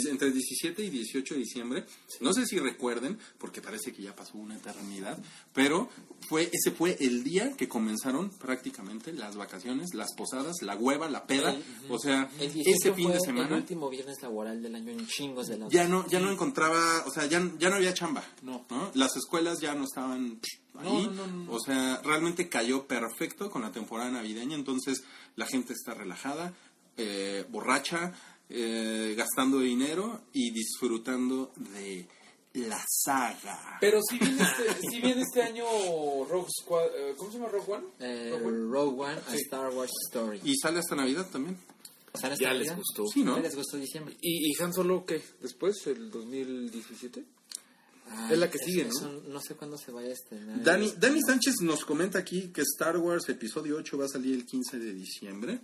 entre 17 y 18 de diciembre. No sé si recuerden, porque parece que ya pasó una eternidad, pero fue ese fue el día que comenzaron prácticamente las vacaciones, las posadas, la hueva, la peda. O sea, El 18 ese fin fue de el semana último viernes laboral del año en chingos de la ya no ya no encontraba, o sea, ya, ya no había chamba. No. Las escuelas ya no estaban No, ahí. no, no, no. O sea, realmente cayó perfecto con la temporada navideña, entonces la gente está relajada, eh, borracha, eh, gastando dinero y disfrutando de la saga. Pero si viene este, si viene este año Rogue Squad, eh, ¿cómo se llama Rogue One? Eh, Rogue One. Rogue One, a Sí. Star Wars Story. Y sale hasta Navidad también. ¿Sale Ya esta les Navidad? gustó. Sí, ¿no? ¿Ya les gustó diciembre? ¿Y, y Han Solo qué? ¿Después? ¿El 2017? Ay, Es la que eso- sigue, ¿no? eso no sé cuándo se vaya a estrenar. Dani, Dani Sánchez nos comenta aquí que Star Wars Episodio 8 va a salir el 15 de diciembre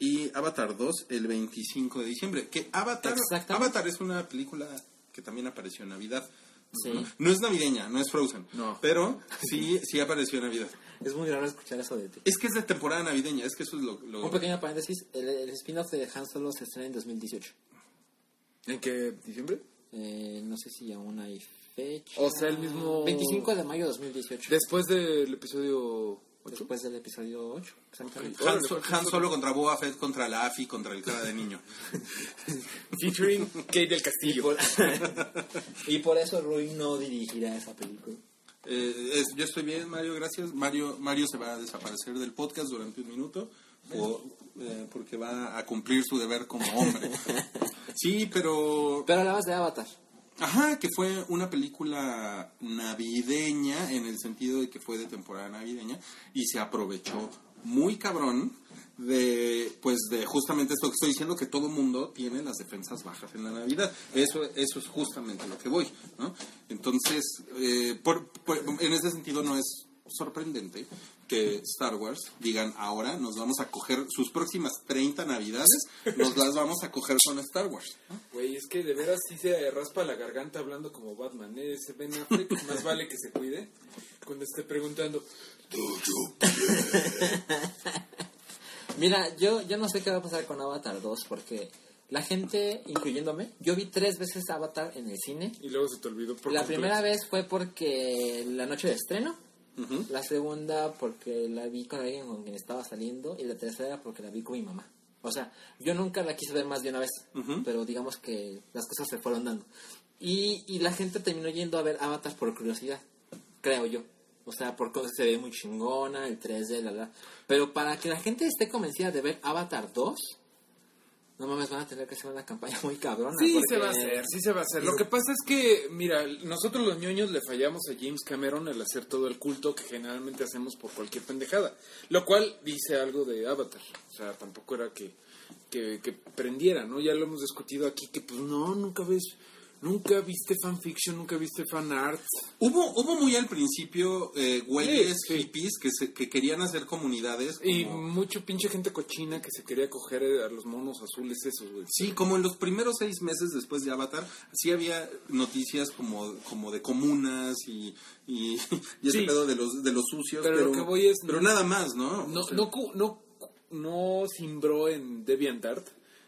y Avatar 2 el 25 de diciembre. Que Avatar. Avatar es una película que también apareció en Navidad. Sí. ¿no? No es navideña, no es Frozen, No. pero sí, sí apareció en Navidad. Es muy raro escuchar eso de ti. Es que es de temporada navideña, es que eso es lo... lo- Un pequeño paréntesis, el, el spin-off de Han Solo se estrena en 2018. ¿En qué? ¿Diciembre? Eh, no sé si aún hay fecha. O sea, el mismo- 25 de mayo de 2018. Después del episodio 8. Después del episodio 8, exactamente. Han, So- Han Solo contra Boba Fett contra la AFI contra el cara de niño. Featuring Kate del Y Castillo. por, y por eso Rui no dirigirá esa película. Eh, es- yo estoy bien, Mario, gracias. Mario, Mario se va a desaparecer del podcast durante un minuto o, eh, porque va a cumplir su deber como hombre. Sí, pero... Pero hablabas de Avatar. Ajá, que fue una película navideña en el sentido de que fue de temporada navideña y se aprovechó muy cabrón de pues de justamente esto que estoy diciendo que todo mundo tiene las defensas bajas en la Navidad. Eso eso es justamente lo que voy, ¿no? Entonces, eh, por- en ese sentido no es sorprendente que Star Wars digan ahora nos vamos a coger sus próximas 30 navidades, nos las vamos a coger con Star Wars. ¿no? Güey, es que de veras sí se raspa la garganta hablando como Batman. ¿eh? Ese Ben Affleck, más vale que se cuide cuando esté preguntando. Mira, yo, yo no sé qué va a pasar con Avatar 2 porque la gente, incluyéndome, yo vi tres veces Avatar en el cine. Y luego se te olvidó por la completo. primera vez fue porque la noche de estreno. La segunda porque la vi con alguien con quien estaba saliendo. Y la tercera porque la vi con mi mamá. O sea, yo nunca la quise ver más de una vez. Pero digamos que las cosas se fueron dando. Y, y la gente terminó yendo a ver Avatar por curiosidad. Creo yo. O sea, porque se ve muy chingona, el 3D, la la. Pero para que la gente esté convencida de ver Avatar 2, no mames, van a tener que hacer una campaña muy cabrona. Sí, porque- se va a hacer, sí se va a hacer. Lo que pasa es que, mira, nosotros los ñoños le fallamos a James Cameron al hacer todo el culto que generalmente hacemos por cualquier pendejada. Lo cual dice algo de Avatar. O sea, tampoco era que, que, que prendiera, ¿no? Ya lo hemos discutido aquí, que pues no, nunca ves, nunca viste fanfiction, nunca viste fan art. Hubo, hubo muy al principio eh, güeyes Sí, sí. hippies que, se, que querían hacer comunidades. Y mucho pinche gente cochina que se quería coger a los monos azules esos, güey. Sí, como en los primeros seis meses después de Avatar, sí había noticias como, como de comunas y, y, y ese Sí. pedo de los, de los sucios. Pero Pero, lo que voy es- pero nada más, ¿no? No, O sea, no, no, no simbró en DeviantArt.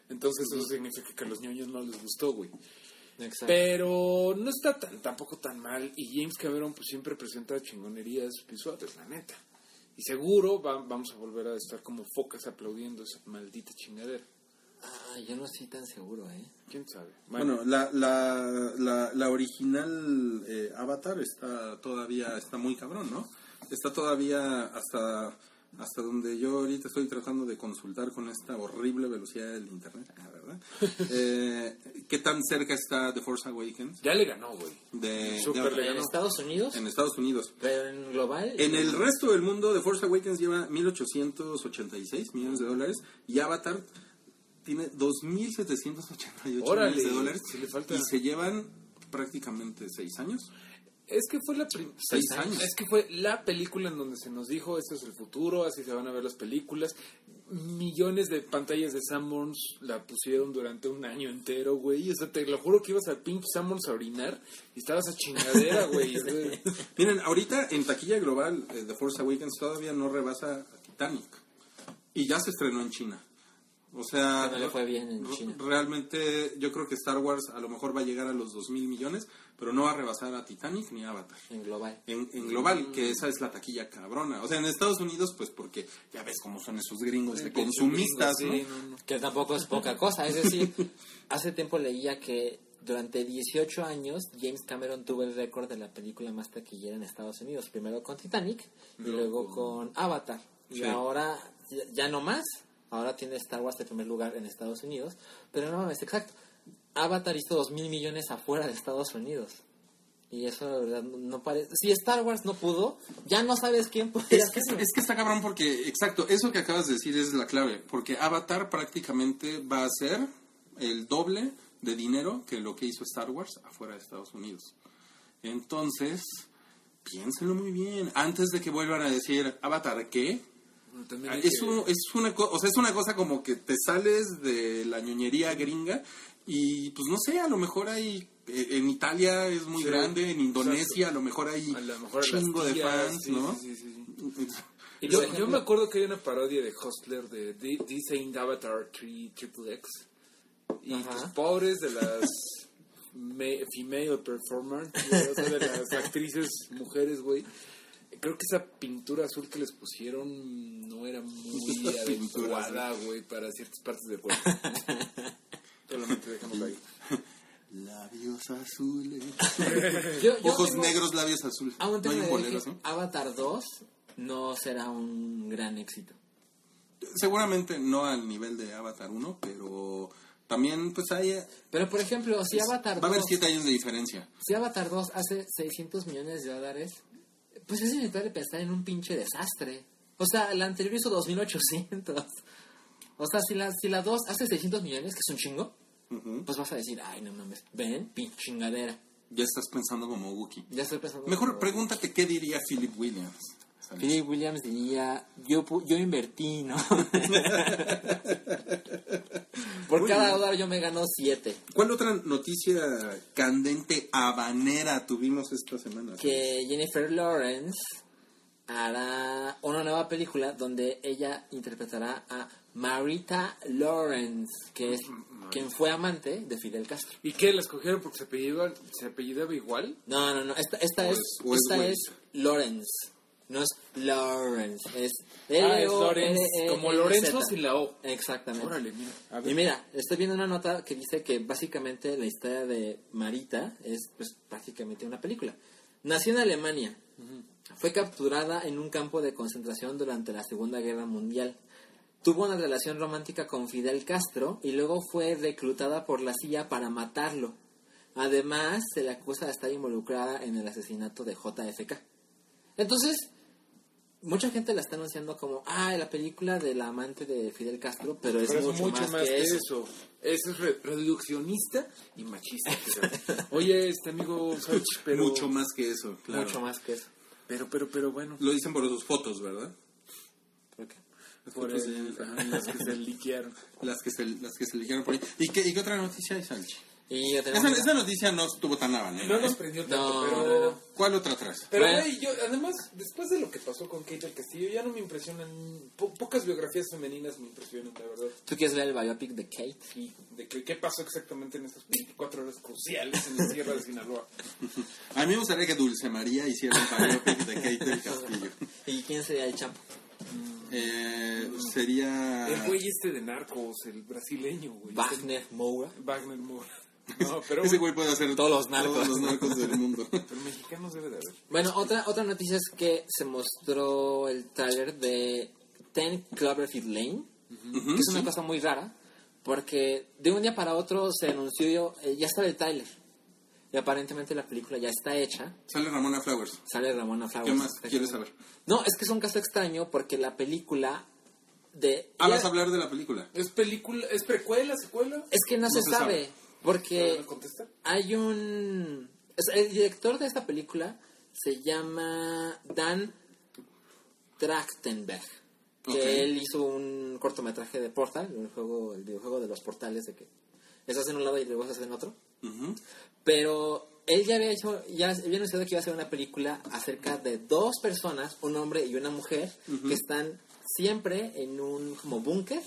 Entonces eso significa que a los ñoños no les gustó, güey. Exacto. Pero no está tan, tampoco tan mal. Y James Cameron pues siempre presenta chingonerías visuales, la neta. Y seguro va- vamos a volver a estar como focas aplaudiendo esa maldita chingadera. Ah, yo no estoy tan seguro, ¿eh? ¿Quién sabe? Bueno, la, la, la, la original eh, Avatar está todavía, está muy cabrón, ¿no? Está todavía hasta, hasta donde yo ahorita estoy tratando de consultar con esta horrible velocidad del internet, ah, ¿verdad? Eh, ¿Qué tan cerca está The Force Awakens ya le ganó, güey. de, de- le En. Estados Unidos, en Estados Unidos? pero en global. En el resto del mundo, The Force Awakens lleva 1.886 millones de dólares y Avatar tiene 2.788 Órale, millones de dólares sí le falta. y se llevan prácticamente seis años. Es que fue la Seis años. Es que fue la película en donde se nos dijo este es el futuro, así se van a ver las películas. Millones de pantallas de Sanborns la pusieron durante un año entero, güey. O sea, te lo juro que ibas al pinche Sanborns a orinar y estabas a chingadera, güey. Miren, ahorita en taquilla global, eh, The Force Awakens todavía no rebasa a Titanic. Y ya se estrenó en China. O sea, Que no le fue bien en re- China. realmente yo creo que Star Wars a lo mejor va a llegar a los 2 mil millones, pero no va a rebasar a Titanic ni a Avatar. En global. En, en global, que esa es la taquilla cabrona. O sea, en Estados Unidos, pues porque ya ves cómo son esos gringos de consumistas, ¿no? Sí, no, no. Que tampoco es poca cosa. Es decir, hace tiempo leía que durante 18 años James Cameron tuvo el récord de la película más taquillera en Estados Unidos. Primero con Titanic y luego con Avatar. Y Sí. ahora ya no más. Ahora tiene Star Wars de primer lugar en Estados Unidos. Pero no es exacto. Avatar hizo 2 mil millones afuera de Estados Unidos. Y eso, la verdad, no- parece... Si Star Wars no pudo, ya no sabes quién podría Es que, es que está cabrón porque, exacto, eso que acabas de decir es la clave. Porque Avatar prácticamente va a ser el doble de dinero que lo que hizo Star Wars afuera de Estados Unidos. Entonces, piénsenlo muy bien. Antes de que vuelvan a decir, Avatar, ¿qué? También Ah, Es, que- un- es una o sea, es una cosa como que te sales de la ñoñería gringa y pues no sé, a lo mejor hay eh, en Italia es muy Sí, grande, en Indonesia exacto. a lo mejor hay mejor chingo las de tías, fans, sí, ¿no? sí. Y Yo, yo me acuerdo que hay una parodia de Hustler de Ain't Avatar 3 Triple X. Y Ajá. pues pobres de las female performers, de las actrices mujeres, güey. Creo que esa pintura azul que les pusieron no era muy adecuada, güey, para ciertas partes del cuerpo. Solamente dejémoslo ahí. Labios azules. Yo- yo Ojos tengo- negros, labios azules. Aún no tengo hay la un idea de boleros, que ¿no? Avatar 2 no será un gran éxito. Seguramente no al nivel de Avatar 1, pero también pues hay... Pero por ejemplo, si Avatar Va a haber 2, 7 años de diferencia. si Avatar 2 hace 600 millones de dólares, pues es inevitable pensar en un pinche desastre. O sea, la anterior hizo 2800. O sea, si la, si la 2 hace 600 millones, que es un chingo, pues vas a decir, ay, no mames, ven, pinche chingadera. Ya estás pensando como Wookiee. Ya estoy pensando. Mejor como- pregúntate qué diría Philip Williams. Philip Williams diría, yo, yo invertí, ¿no? Por cada dólar yo me gano 7. ¿Cuál otra noticia candente habanera tuvimos esta semana? que Jennifer Lawrence hará una nueva película donde ella interpretará a Marita Lawrence, que es quien fue amante de Fidel Castro. ¿Y qué? ¿La escogieron porque se apellidaba, se apellidaba igual? No, no, no, esta, esta O es, es- o es esta es Lawrence, no es Lawrence, es Ah, es Lorenz, L-O-R-E-N-Z. como Lorenzo sin la O. Exactamente. Órale, mira. A ver. Y mira, estoy viendo una nota que dice que básicamente la historia de Marita es pues prácticamente una película. Nació en Alemania. Fue capturada en un campo de concentración durante la Segunda Guerra Mundial. Tuvo una relación romántica con Fidel Castro y luego fue reclutada por la CIA para matarlo. Además, se le acusa de estar involucrada en el asesinato de JFK. Entonces, mucha gente la está anunciando como, ah, la película de la amante de Fidel Castro, pero es, Pero mucho, más, que eso. Eso es re- reduccionista y machista. pero- Oye, este amigo pero... Mucho más que eso, claro. Mucho más que eso. Pero, pero, pero bueno. Lo dicen por sus fotos, ¿verdad? ¿Por qué? Las Por fotos de el, Jennifer. ajá, las que se liquearon. Las que se, las que se eligieron por ahí. ¿Y qué, y qué otra noticia hay, Salchi? Y ya Esa, tenemos... esa noticia no estuvo tan habanera. No ¿eh? nos prendió tanto, No, pero... no. ¿Cuál otra atrás? Pero, Bueno. güey, yo, además, después de lo que pasó con Kate del Castillo, ya no me impresionan... po- pocas biografías femeninas me impresionan, la verdad. ¿Tú quieres ver el biopic de Kate? Sí, de que- qué pasó exactamente en estas 24 horas cruciales en la Sierra de Sinaloa. A mí me gustaría que Dulce María hiciera un biopic de Kate del Castillo. ¿Y quién sería el champo? Eh, sería... El güey este de Narcos, el brasileño, güey. Wagner Moura. Wagner Moore. No, pero, Ese güey puede hacer Todos los narcos. todos los narcos del mundo. pero mexicanos debe de haber. Bueno, otra, otra noticia es que se mostró el tráiler de Ten Cloverfield Lane, Ujú, que es una sí. cosa muy rara, porque de un día para otro se anunció, eh, ya está el tráiler, y aparentemente la película ya está hecha, Sale Ramona Flowers. sale Ramona Flowers. ¿Qué más quieres saber? No, es que es un caso extraño porque la película de... Ah, ya- vas a hablar de la película. ¿Es película, es precuela, secuela? Es que no, se, se sabe, sabe. Porque hay un... El director de esta película se llama Dan Trachtenberg. Que él hizo un cortometraje de Portal, un juego, el videojuego de los portales, de que estás en un lado y luego estás en otro. Pero él ya había hecho, ya había anunciado que iba a hacer una película acerca de dos personas, un hombre y una mujer, que están siempre en un como búnker.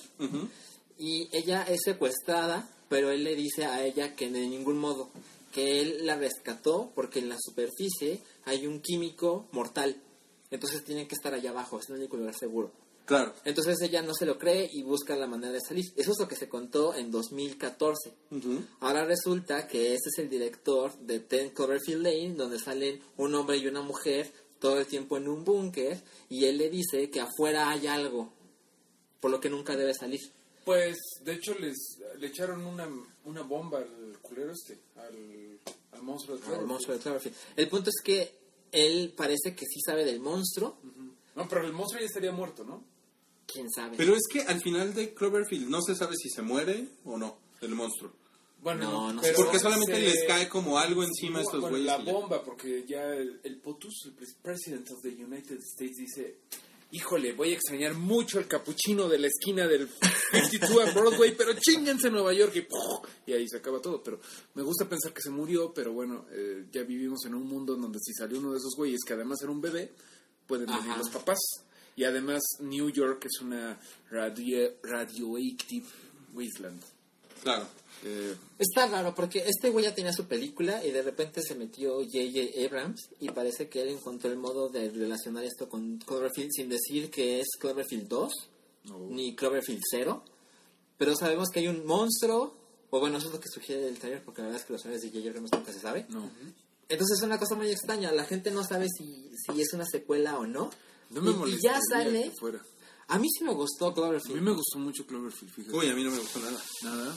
Y ella es secuestrada, pero él le dice a ella que de ningún modo, que él la rescató porque en la superficie hay un químico mortal. Entonces tienen que estar allá abajo, es el único lugar seguro. Claro. Entonces ella no se lo cree y busca la manera de salir. Eso es lo que se contó en 2014. Ahora resulta que ese es el director de Ten Cloverfield Lane, donde salen un hombre y una mujer todo el tiempo en un búnker y él le dice que afuera hay algo, por lo que nunca debe salir. Pues, de hecho, les le echaron una, una bomba al culero este, al, al monstruo de al Cloverfield. monstruo de Cloverfield. El punto es que él parece que sí sabe del monstruo, No, pero el monstruo ya estaría muerto, ¿no? quién sabe. Pero es que al final de Cloverfield no se sabe si se muere o no el monstruo. Bueno, No, no pero. Porque solamente se- les cae como algo encima a estos Bueno, güeyes. La bomba, porque ya el, el POTUS, el pres- President of the United States, dice: Híjole, voy a extrañar mucho el capuchino de la esquina del 52 a Broadway, pero chingense Nueva York. Y, ¡puf! y ahí se acaba todo. Pero me gusta pensar que se murió, pero bueno, eh, ya vivimos en un mundo en donde si salió uno de esos güeyes que además era un bebé, pueden venir Ajá. los papás. Y además, New York es una radio, radioactive wasteland. Claro. Eh, Está raro porque este güey ya tenía su película y de repente se metió J.J. Abrams y parece que él encontró el modo de relacionar esto con Cloverfield sin decir que es Cloverfield 2 no. ni Cloverfield 0. Pero sabemos que hay un monstruo, o bueno, eso es lo que sugiere el trailer porque la verdad es que los trailers de J.J. Abrams nunca se sabe. no. Entonces es una cosa muy extraña, la gente no sabe si, si es una secuela o no. No me y, y ya sale. A mí sí me gustó A mí Cloverfield. me gustó mucho Cloverfield, fíjate. Uy, a mí no me gustó nada. Nada.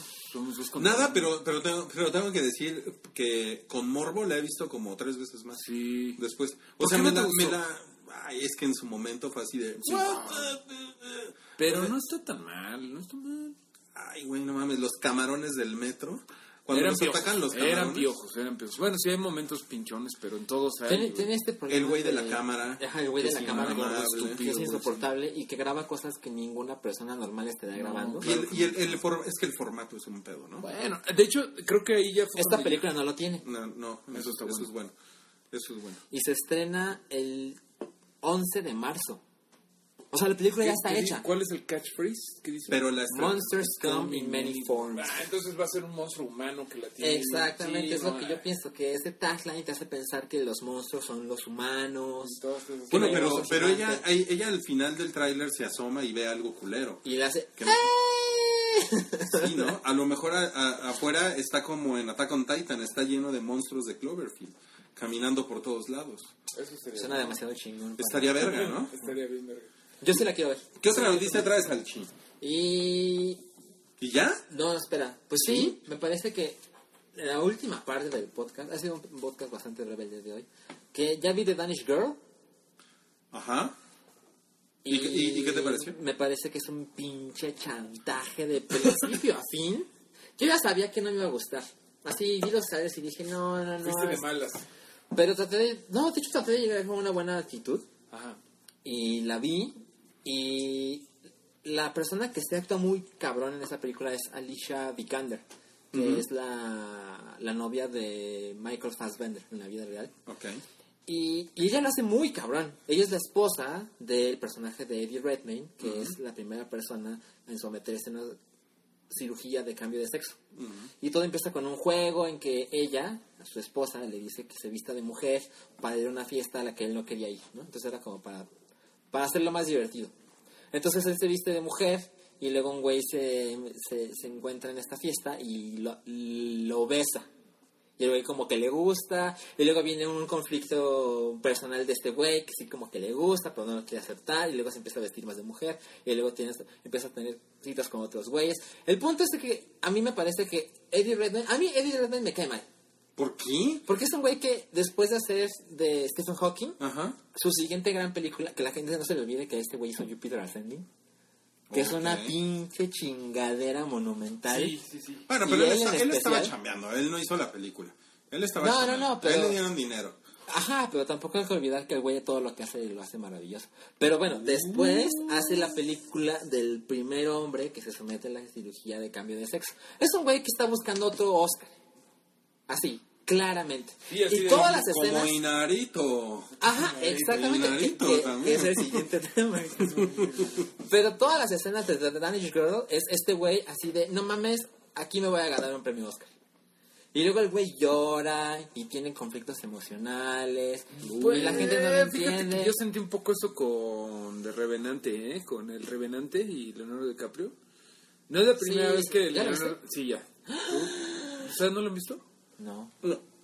Nada, pero, pero, tengo, pero tengo que decir que con Morbo la he visto como tres veces más. Sí. Después. O ¿Por sea, me, no gustó? me la- Ay, es que en su momento fue así de. Pero no está tan mal, no está mal. Ay, güey, no mames, los camarones del metro. Cuando eran los piojos, atacan los camarones. eran piojos, eran piojos. Bueno, sí hay momentos pinchones, pero en todos hay. Tiene, güey. tiene este problema. El güey de la cámara, Ajá, el güey de la cámara. inmamable, que es estúpido, insoportable y que graba cosas que ninguna persona normal estaría grabando. Y, el, y el, el for- es que el formato es un pedo, ¿no? Bueno, de hecho, creo que ahí ya fue. Esta película no lo tiene. No, no, eso, Eso está eso bueno. es bueno. Eso es bueno. Y se estrena el 11 de marzo. O sea, la película ¿Qué- ya está hecha. ¿Cuál es el catchphrase? ¿Qué dice? Pero la Monsters come in many forms. Ah, entonces va a ser un monstruo humano que la tiene. Exactamente, es lo que yo pienso, que ese tagline te hace pensar que los monstruos son los humanos. esas- Bueno, que pero, pero ella, ella, ella al final del tráiler se asoma y ve algo culero. Y le hace... Que-. Sí, ¿no? A lo mejor a- a- afuera está como en Attack on Titan, está lleno de monstruos de Cloverfield, caminando por todos lados. Eso Suena demasiado chingón. Estaría verga, ¿no? Estaría bien, verga. Yo sí la quiero ver. ¿Qué otra noticia traes, Alchi? Y... ¿Y ya? No, espera. Pues sí, me parece que la última parte del podcast, ha sido un podcast bastante rebelde de hoy, que ya vi The Danish Girl. Ajá. ¿Y y- y qué te pareció? Me parece que es un pinche chantaje de principio a fin. Yo ya sabía que no me iba a gustar. Así vi los trailers y dije, no, no, no. Fuiste de es- malas. Pero traté de... No, de hecho traté de llegar con una buena actitud. Ajá. Y la vi y la persona que se actúa muy cabrón en esa película es Alicia Vikander, que es la, la novia de Michael Fassbender en la vida real. Y, y ella lo hace muy cabrón. Ella es la esposa del personaje de Eddie Redmayne, que es la primera persona en someterse a una cirugía de cambio de sexo. Y todo empieza con un juego en que ella, a su esposa, le dice que se vista de mujer para ir a una fiesta a la que él no quería ir. ¿no? Entonces era como para, para hacerlo más divertido. Entonces él se viste de mujer y luego un güey se, se, encuentra en esta fiesta y lo, lo besa. Y el güey como que le gusta, y luego viene un conflicto personal de este güey que sí como que le gusta, pero no lo quiere aceptar, y luego se empieza a vestir más de mujer, y luego empieza a tener citas con otros güeyes. El punto es que a mí me parece que Eddie Redmayne, a mí Eddie Redmayne me cae mal, ¿Por qué? porque es un güey que después de hacer de Stephen Hawking, Ajá. su siguiente gran película, que la gente no se le olvide que este güey hizo Jupiter Ascending, que es una pinche chingadera monumental. Sí, sí, sí. Bueno, ¿Y pero él, estaba chambeando, él no hizo la película. Él estaba No, no, chambeando. no, pero- A él le dieron dinero. Ajá, pero tampoco hay que olvidar que el güey todo lo que hace lo hace maravilloso. Pero bueno, después hace la película del primer hombre que se somete a la cirugía de cambio de sexo. Es un güey que está buscando otro Oscar. Así. Claramente. Sí, y todas las Como escenas... Inarito. Ajá, Inarito, exactamente. Inarito que- también. que es el siguiente tema. Pero todas las escenas de The Danish Girl es este güey así de, no mames, aquí me voy a ganar un premio Oscar. Y luego el güey llora y tiene conflictos emocionales. y la gente no lo entiende. yo sentí un poco eso con The Revenante, ¿eh? Con el Revenante y Leonardo DiCaprio. No es la primera Sí, vez que ¿ya lo Leonardo... Sí, ya. ¿Tú? ¿Ustedes no lo han visto? No.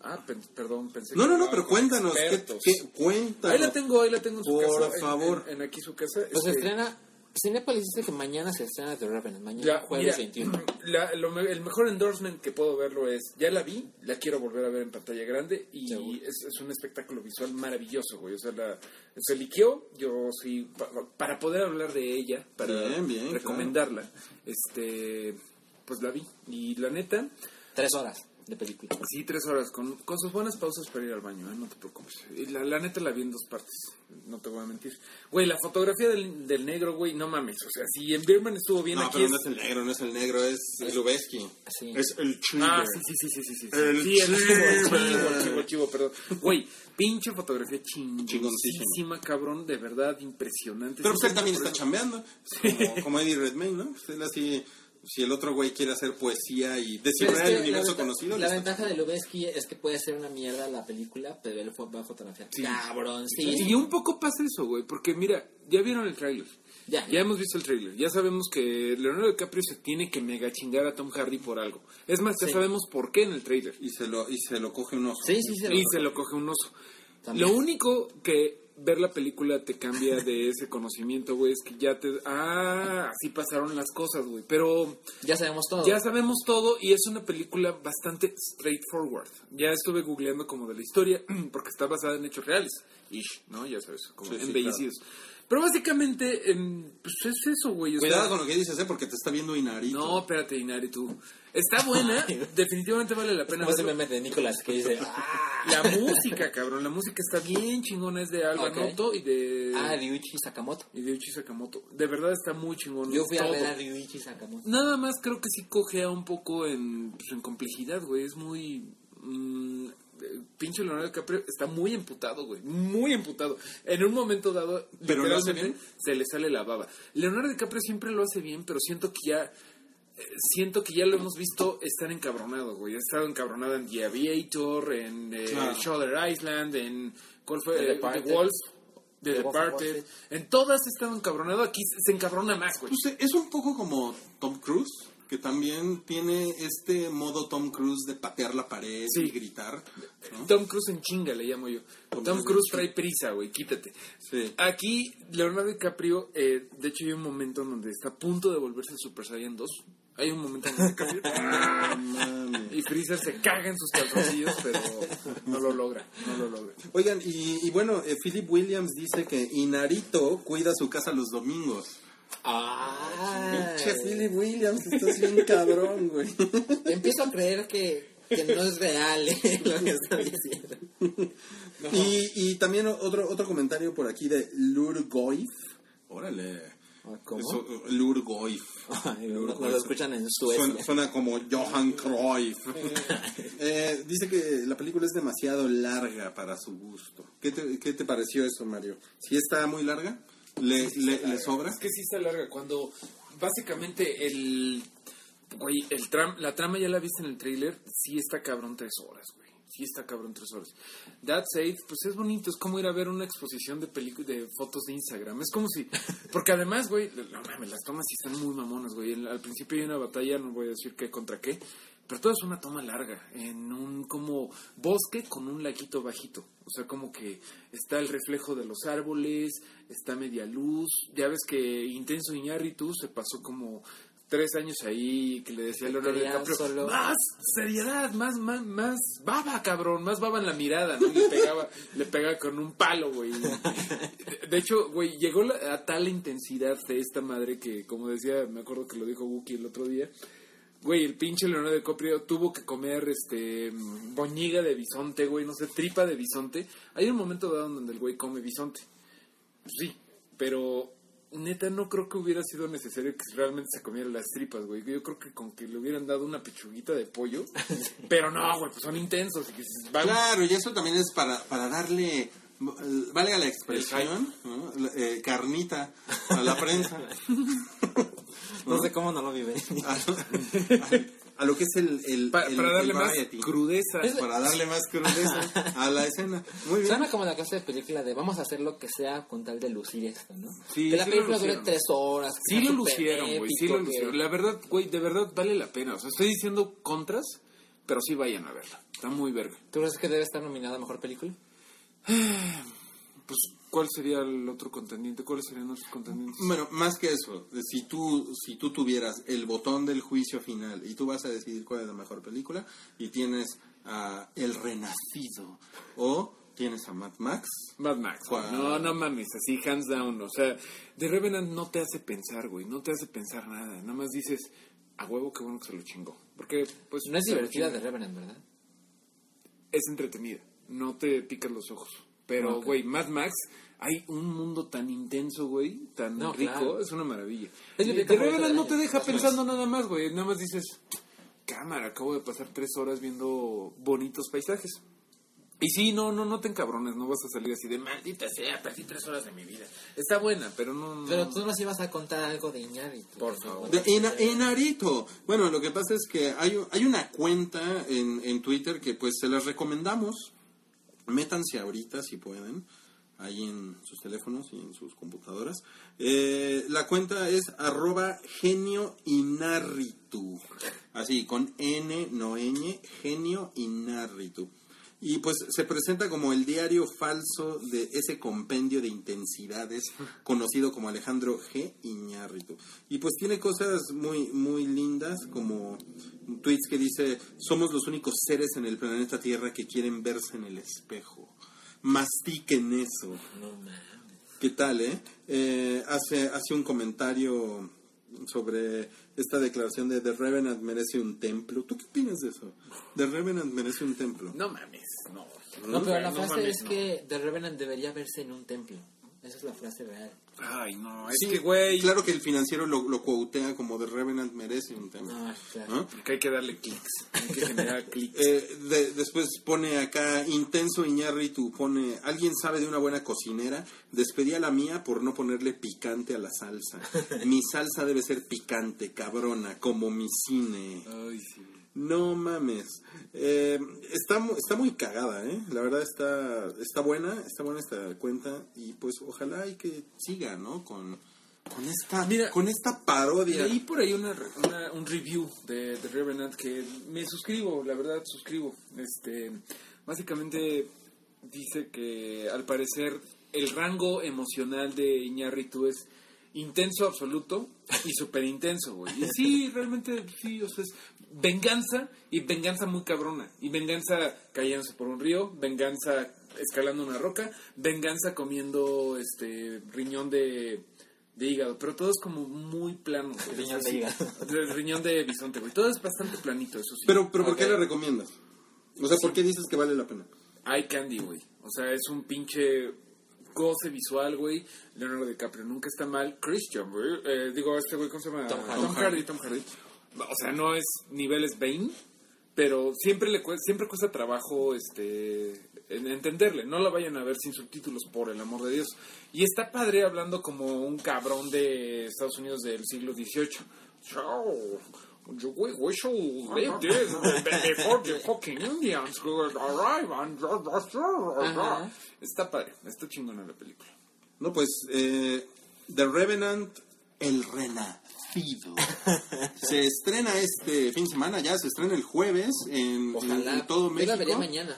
Ah, pen- perdón, pensé No, que no, no, pero cuéntanos. ¿qué, qué- cuéntanos. Ahí la tengo, ahí la tengo en su Por casa. favor. En, en aquí su casa. Pues se Este, estrena... Cinepolis dice que mañana se estrena The Revenant. Mañana, Ya, jueves mira, 21. la- lo el mejor endorsement que puedo verlo es, ya la vi, la quiero volver a ver en pantalla grande y es, es un espectáculo visual maravilloso, güey. O sea, la, se liqueó, yo sí, pa- para poder hablar de ella, para Bien, bien, recomendarla, este, pues la vi. Y la neta, Tres horas de película. sí, tres horas, con, con sus buenas pausas para ir al baño, ¿eh? no te preocupes. Y la, la neta la vi en dos partes, no te voy a mentir. Güey, la fotografía del, del negro, güey, no mames. O sea, si en Birman estuvo bien, No, aquí pero es... no es el negro, no es el negro, es Lubeski. Sí. Es el chivo. Ah, sí, sí, sí, sí, sí, sí. El sí, el chivo, el chivo. chivo, el chivo, el chivo, perdón. Güey, pinche fotografía Chingoncísima. cabrón, de verdad, impresionante. Pero pues él Siempre también está chambeando. Como, como Eddie Redmayne, ¿no? Pues él así, si el otro güey quiere hacer poesía y descifrar el universo la, conocido, la ventaja de Lubeski es que puede ser una mierda la película, pero él fue- va a fotografiar. Cabrón, sí. Y un poco pasa eso, güey, porque mira, ya vieron el tráiler. Ya. Ya hemos visto el tráiler. Ya sabemos que Leonardo DiCaprio se tiene que mega chingar a Tom Hardy por algo. Es más, ya Sí. sabemos por qué en el tráiler. y se lo y se lo coge un oso. Sí, sí, sí. y se lo coge un oso. También. Lo único que ver la película te cambia de ese conocimiento, güey, es que ya te... Ah, así pasaron las cosas, güey. Pero Ya sabemos todo. ya sabemos todo y es una película bastante straightforward. Ya estuve googleando como de la historia porque está basada en hechos reales. Ish, ¿no? Ya sabes, como Sí, sí, embellecidos. Pero básicamente, em, pues es eso, güey. sea- Cuidado con lo que dices, ¿eh? Porque te está viendo Inarito. No, espérate, Inari, tú. Está buena, definitivamente vale la pena. Como verlo. meme de Nicolas que dice, ah, La música, cabrón, la música está bien chingona, es de Alba. Noto y de ah, Ryuichi Sakamoto. y de Uchi Sakamoto. De verdad está muy chingón. Yo fui a ver a Ryuichi Sakamoto. Nada más creo que sí cogea un poco en, pues, en complejidad, güey. Es muy... mm, eh, pinche Leonardo DiCaprio está muy emputado, güey. Muy emputado. En un momento dado, Pero lo hace literalmente, bien. se le sale la baba. Leonardo DiCaprio siempre lo hace bien, pero siento que ya... Siento que ya lo hemos visto estar encabronado, güey. Ha estado encabronado en The Aviator, en eh, Claro. Shoulder Island, en... ¿Cuál fue? The Eh, The Departed. Wolf. The The Departed. En todas ha estado encabronado. Aquí se encabrona más, güey. Pues, es un poco como Tom Cruise, que también tiene este modo Tom Cruise de patear la pared Sí. y gritar. ¿no? Tom Cruise en chinga le llamo yo. Tom Cruise trae prisa, güey, quítate. Sí. Aquí, Leonardo DiCaprio, eh, de hecho hay un momento en donde está a punto de volverse el Super Saiyan 2. Hay un momento en DiCaprio... Mames. y Freezer se caga en sus calzoncillos, pero no lo logra, no lo logra. Oigan, y, y bueno, eh, Philip Williams dice que Inarito cuida su casa los domingos. Ah, Che, Philip Williams, estás bien cabrón, güey. empiezo a creer que, que no es real eh, lo que estoy diciendo. Y, y también otro otro comentario por aquí de Lurgoif. Órale. ¿Cómo? Eso, Lurgoif. No, no lo escuchan en Suecia. Suena, suena como Johan Cruyff. Eh, dice que la película es demasiado larga para su gusto. ¿Qué te, qué te pareció eso, Mario? ¿Si está muy larga? ¿Le, le, le sobra? Es que sí está larga. Cuando básicamente el. Güey, el tram, la trama ya la viste en el trailer. Sí está cabrón tres horas, güey. Sí está cabrón tres horas. That Said, pues es bonito. Es como ir a ver una exposición de películas, de fotos de Instagram. Es como si. Porque además, güey, no mames, las tomas sí están muy mamonas, güey. Al principio hay una batalla, no voy a decir qué contra qué. Pero todo es una toma larga, en un como bosque con un laguito bajito. O sea, como que está el reflejo de los árboles, está media luz. Ya ves que Intenso Iñárritu se pasó como tres años ahí que le decía a Leonardo DiCaprio, solo- más seriedad, más, más, más baba, cabrón, más baba en la mirada, ¿no? Le pegaba, le pegaba con un palo, güey. De, hecho, güey, llegó la- a tal intensidad de esta madre que, como decía, me acuerdo que lo dijo Wookie el otro día, Güey, el pinche Leonardo DiCaprio tuvo que comer este boñiga de bisonte, güey, no sé, tripa de bisonte. Hay un momento dado donde el güey come bisonte. Sí, pero neta no creo que hubiera sido necesario que realmente se comiera las tripas, güey. Yo creo que con que le hubieran dado una pechuguita de pollo. pero no, güey, pues son intensos. Y van- Claro, y eso también es para, para darle, valga la expresión, ¿no? Eh, carnita a la prensa. No sé cómo no lo vive. a, lo que es el, el, Pa- el- para el darle más crudeza. Para darle más crudeza a la escena. Muy bien. Suena como la clase de película de vamos a hacer lo que sea con tal de lucir esto, ¿no? Sí, que la sí película dure tres horas. Sí lo lucieron, güey, sí lo que- lucieron. La verdad, güey, de verdad vale la pena. O sea, estoy diciendo contras, pero sí vayan a verla. Está muy verga. ¿Tú crees que debe estar nominada a Mejor Película? Pues, ¿cuál sería el otro contendiente? ¿Cuáles serían los contendientes? Bueno, más que eso, si tú, si tú tuvieras el botón del juicio final y tú vas a decidir cuál es la mejor película y tienes a El Renacido o tienes a Mad Max, Mad Max. No, no mames, así hands down. O sea, The Revenant no te hace pensar, güey. No te hace pensar nada. Nada más dices, a huevo, qué bueno que se lo chingó. Porque, pues. No es divertida de Revenant, ¿verdad? Es entretenida. No te picas los ojos. Pero, güey, Mad Max. Hay un mundo tan intenso, güey, tan No, rico, claro. es una maravilla. Es del no te deja pensando nada más, güey. Nada más dices, cámara, acabo de pasar tres horas viendo bonitos paisajes. Y sí, no, no, no te encabrones, no vas a salir así de maldita sea, perdí tres horas de mi vida. Está buena, pero no. no- Pero tú nos ibas a contar algo de Iñárritu. Por favor. De Inarito. Bueno, lo que pasa es que hay, hay una cuenta en, en Twitter que pues se las recomendamos. Métanse ahorita si pueden, ahí en sus teléfonos y en sus computadoras. Eh, la cuenta es arroba genio inarritu. Así, con N, no ñ, genio inarritu. Y pues se presenta como el diario falso de ese compendio de intensidades conocido como Alejandro G. Iñárritu. Y pues tiene cosas muy, muy lindas como tweets que dice, somos los únicos seres en el planeta Tierra que quieren verse en el espejo. Mastiquen eso. No mames. ¿Qué tal, eh? Eh, hace, hace un comentario sobre esta declaración de The Revenant merece un templo. ¿Tú qué opinas de eso? The Revenant merece un templo. No mames, no. No, pero la No frase mames, es no. que The Revenant debería verse en un templo. Esa es la frase real. Ay, no, es Sí, que, güey. Claro que el financiero lo, lo quotea como The Revenant merece un templo. Ah, claro. ¿no? Porque hay que darle clics. Hay que generar clics. Eh, de- después pone acá, intenso Iñárritu, pone, ¿alguien sabe de una buena cocinera? Despedí a la mía por no ponerle picante a la salsa. Mi salsa debe ser picante, cabrona, como mi cine. Ay, sí. No mames. Eh, está, está muy cagada, ¿eh? La verdad está, está buena, está buena esta cuenta y pues ojalá y que siga, ¿no? Con, con, esta, Mira, con esta parodia. Leí por ahí una, una- un review de, de Revenant que me suscribo, la verdad suscribo. Este, básicamente dice que al parecer el rango emocional de Iñárritu es intenso absoluto y súper intenso, güey. Y sí, realmente sí, o sea, es venganza y venganza muy cabrona. Y venganza cayéndose por un río, venganza escalando una roca, venganza comiendo este riñón de, de hígado, pero todo es como muy plano. güey. Riñón de hígado. El riñón de bisonte, güey. Todo es bastante planito, eso sí. Pero, pero ¿por qué la recomiendas? O sea, ¿por qué dices que vale la pena? Eye candy, güey. O sea, es un pinche goce visual, güey. Leonardo DiCaprio nunca está mal. Christian, güey. Eh, digo, este güey, ¿cómo se llama? Tom Hardy. Tom Hardy. Tom Hardy. O sea, no es niveles Bane, pero siempre le cuesta, siempre cuesta trabajo este en- entenderle. No la vayan a ver sin subtítulos, por el amor de Dios. Y está padre hablando como un cabrón de Estados Unidos del siglo XVIII. So, you- we, we should leave this before the fucking Indians arrive and Ajá. Está padre, está chingona la película. No, pues, eh, The Revenant, el renacido. se estrena este fin de semana, ya se estrena el jueves en, en- Ojalá. en todo Yo México. la vería mañana.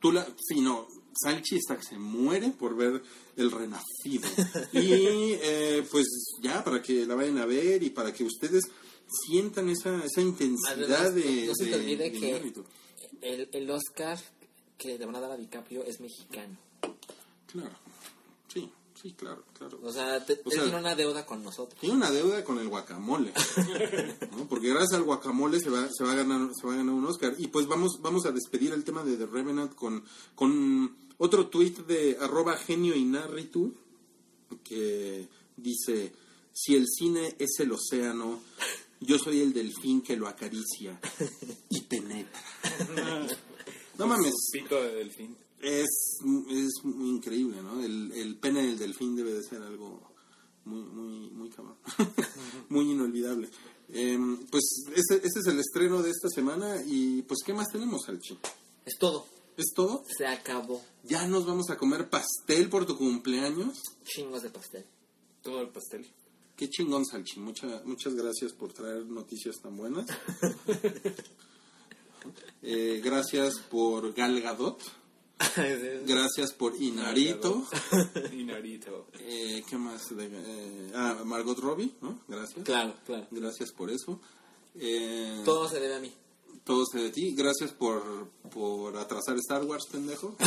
Tú la, sí, no, Salchi está que se muere por ver el renacido. Y eh, pues ya, para que la vayan a ver y para que ustedes sientan esa, esa intensidad Además, de... no, se te de- olvide de que el, el Oscar que le van a dar a DiCaprio es mexicano. Claro, sí, sí, claro, claro. O sea, te- O sea- tiene una deuda con nosotros. Tiene una deuda con el guacamole, ¿no? porque gracias al guacamole se va, se va a ganar, se va a ganar un Oscar. Y pues vamos, vamos a despedir el tema de The Revenant con, con otro tuit de arroba genio inarritu, que dice, si el cine es el océano, yo soy el delfín que lo acaricia y penetra. No mames, Pito de delfín. es, es muy increíble, ¿no? El, el pene del delfín debe de ser algo muy, muy, muy cabrón. muy inolvidable. Em, pues ese, ese es el estreno de esta semana y pues ¿qué más tenemos, Salchi? Es todo. ¿Es todo? Se acabó. ¿Ya nos vamos a comer pastel por tu cumpleaños? Chingos de pastel. Todo el pastel. Qué chingón, Salchi. Mucha, muchas gracias por traer noticias tan buenas. Eh, gracias por Gal Gadot. Gracias por Inarito. Y Narito. Eh, ¿Qué más? De- eh, ah, Margot Robbie, ¿no? Gracias. claro, claro. Gracias por eso. Eh, Todo se debe a mí. Todo se de ti. Gracias por, por atrasar Star Wars, pendejo.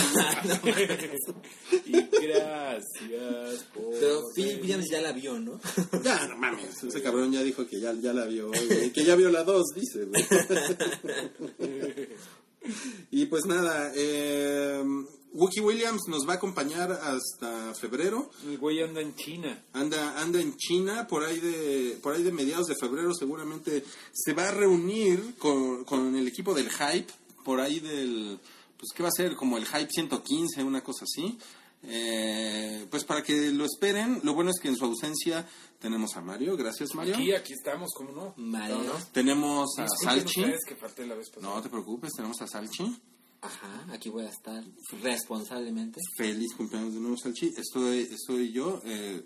Y gracias por... Pero Phil Williams ya la vio, ¿no? ya, no mames. Ese cabrón ya dijo que ya, ya la vio. güey, Que ya vio la 2, dice. güey. y pues nada, eh, Wookie Williams nos va a acompañar hasta febrero. El güey anda en China. Anda, anda en China, por ahí de, por ahí de mediados de febrero seguramente se va a reunir con, con el equipo del Hype, por ahí del, pues qué va a ser, como el Hype 115, una cosa así. Eh, pues para que lo esperen, lo bueno es que en su ausencia tenemos a Mario, gracias Mario. Aquí, aquí estamos, ¿cómo no? Mario. No, no. Tenemos a Salchi. ustedes que falté la vez pasada. No te preocupes, tenemos a Salchi. Ajá, aquí voy a estar responsablemente. Feliz cumpleaños de nuevo, Salchi. Estoy, estoy yo, eh,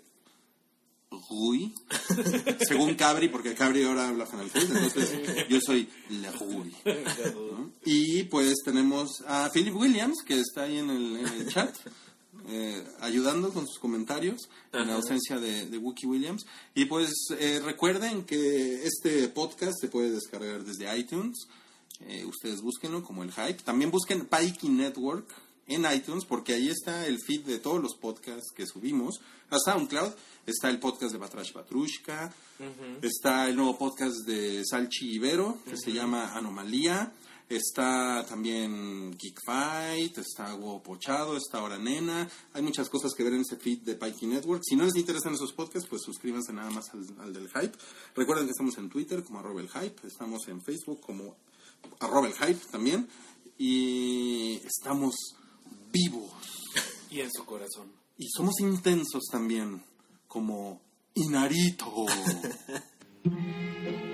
Rui, según Cabri, porque Cabri ahora habla francés, entonces yo soy la Rui. ¿no? Y pues tenemos a Philip Williams, que está ahí en el, en el chat, eh, ayudando con sus comentarios, en la ausencia de, de Wookie Williams. Y pues eh, recuerden que este podcast se puede descargar desde iTunes. Eh, ustedes búsquenlo como el hype. También busquen Pikey Network en iTunes porque ahí está el feed de todos los podcasts que subimos a SoundCloud. Está el podcast de Batrash Batrushka, está el nuevo podcast de Salchi Ibero que se llama Anomalía. Está también Geek Fight, está Huevo Pochado, está Hora Nena. Hay muchas cosas que ver en ese feed de Pikey Network. Si no les interesan esos podcasts, pues suscríbanse nada más al, al del Hype. Recuerden que estamos en Twitter como arroba el Hype, estamos en Facebook como arroba el Hype también. Y estamos vivos. Y en su corazón. Y somos intensos también, como Inarito.